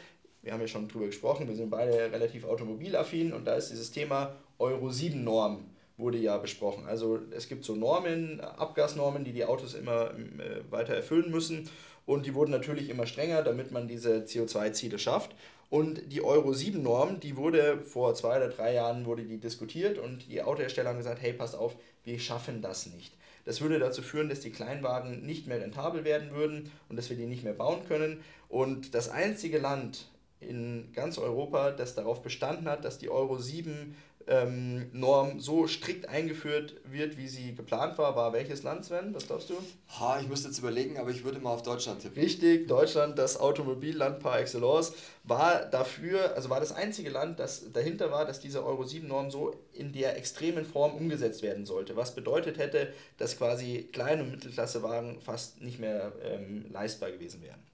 wir haben ja schon drüber gesprochen, wir sind beide relativ automobilaffin und da ist dieses Thema Euro 7 Norm wurde ja besprochen. Also es gibt so Normen, Abgasnormen, die die Autos immer äh, weiter erfüllen müssen und die wurden natürlich immer strenger, damit man diese CO2-Ziele schafft. Und die Euro 7 Norm, die wurde vor zwei oder drei Jahren wurde die diskutiert und die Autohersteller haben gesagt, hey, passt auf, wir schaffen das nicht. Das würde dazu führen, dass die Kleinwagen nicht mehr rentabel werden würden und dass wir die nicht mehr bauen können. Und das einzige Land in ganz Europa, das darauf bestanden hat, dass die Euro 7 ähm, Norm so strikt eingeführt wird, wie sie geplant war, war welches Land, Sven? Was glaubst du? Ha, ich müsste jetzt überlegen, aber ich würde mal auf Deutschland tippen. Richtig, Deutschland, das Automobilland par excellence, war dafür, also war das einzige Land, das dahinter war, dass diese Euro 7 Norm so in der extremen Form umgesetzt werden sollte. Was bedeutet hätte, dass quasi Klein- und Mittelklassewagen fast nicht mehr ähm, leistbar gewesen wären.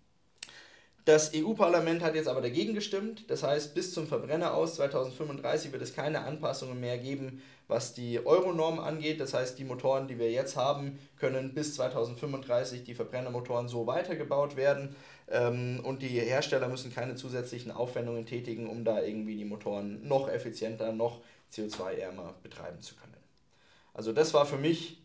Das EU-Parlament hat jetzt aber dagegen gestimmt. Das heißt, bis zum Verbrenner aus 2035 wird es keine Anpassungen mehr geben, was die Euronorm angeht. Das heißt, die Motoren, die wir jetzt haben, können bis 2035 die Verbrennermotoren so weitergebaut werden. Ähm, und die Hersteller müssen keine zusätzlichen Aufwendungen tätigen, um da irgendwie die Motoren noch effizienter, noch CO2-ärmer betreiben zu können. Also das war für mich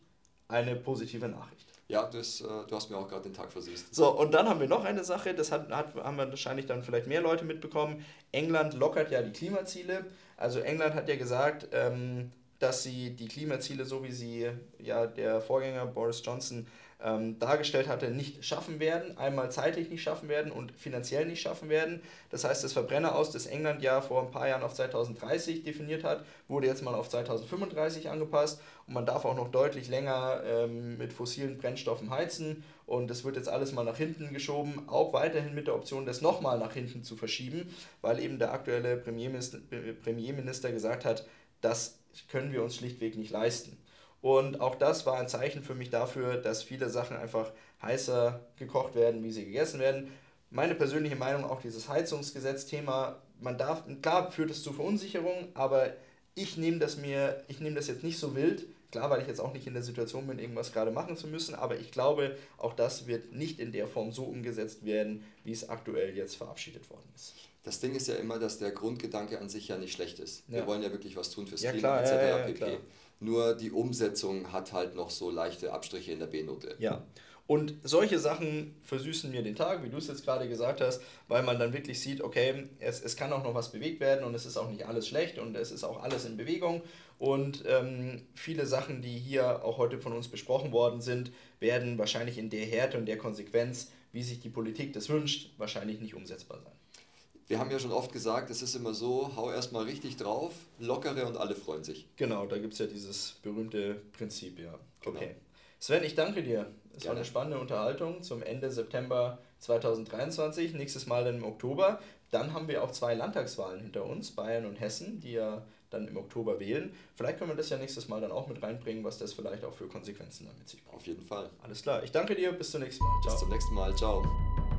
eine positive Nachricht. Ja, das, äh, du hast mir auch gerade den Tag versüßt. So, und dann haben wir noch eine Sache, das hat, hat, haben wir wahrscheinlich dann vielleicht mehr Leute mitbekommen. England lockert ja die Klimaziele. Also England hat ja gesagt, ähm, dass sie die Klimaziele, so wie sie ja der Vorgänger Boris Johnson ähm, dargestellt hatte, nicht schaffen werden, einmal zeitlich nicht schaffen werden und finanziell nicht schaffen werden. Das heißt, das Verbrenner aus, das England ja vor ein paar Jahren auf 2030 definiert hat, wurde jetzt mal auf 2035 angepasst und man darf auch noch deutlich länger ähm, mit fossilen Brennstoffen heizen und das wird jetzt alles mal nach hinten geschoben, auch weiterhin mit der Option, das nochmal nach hinten zu verschieben, weil eben der aktuelle Premierminister, Premierminister gesagt hat, das können wir uns schlichtweg nicht leisten. Und auch das war ein Zeichen für mich dafür, dass viele Sachen einfach heißer gekocht werden, wie sie gegessen werden. Meine persönliche Meinung, auch dieses Heizungsgesetz-Thema, man darf, klar führt es zu Verunsicherung, aber ich nehme das mir, ich nehme das jetzt nicht so wild. Klar, weil ich jetzt auch nicht in der Situation bin, irgendwas gerade machen zu müssen, aber ich glaube, auch das wird nicht in der Form so umgesetzt werden, wie es aktuell jetzt verabschiedet worden ist. Das Ding ist ja immer, dass der Grundgedanke an sich ja nicht schlecht ist. Ja. Wir wollen ja wirklich was tun fürs ja, Klima etc. Ja, pp. Nur die Umsetzung hat halt noch so leichte Abstriche in der B-Note. Ja. Und solche Sachen versüßen mir den Tag, wie du es jetzt gerade gesagt hast, weil man dann wirklich sieht, okay, es, es kann auch noch was bewegt werden und es ist auch nicht alles schlecht und es ist auch alles in Bewegung. Und ähm, viele Sachen, die hier auch heute von uns besprochen worden sind, werden wahrscheinlich in der Härte und der Konsequenz, wie sich die Politik das wünscht, wahrscheinlich nicht umsetzbar sein. Wir haben ja schon oft gesagt, es ist immer so, hau erstmal richtig drauf, lockere und alle freuen sich. Genau, da gibt es ja dieses berühmte Prinzip, ja. Genau. Okay. Sven, ich danke dir. Es war eine spannende Unterhaltung zum Ende September 2023. Nächstes Mal dann im Oktober. Dann haben wir auch zwei Landtagswahlen hinter uns, Bayern und Hessen, die ja dann im Oktober wählen. Vielleicht können wir das ja nächstes Mal dann auch mit reinbringen, was das vielleicht auch für Konsequenzen damit sich bringt. Auf jeden Fall. Alles klar. Ich danke dir. Bis zum nächsten Mal. Ciao. Bis zum nächsten Mal. Ciao.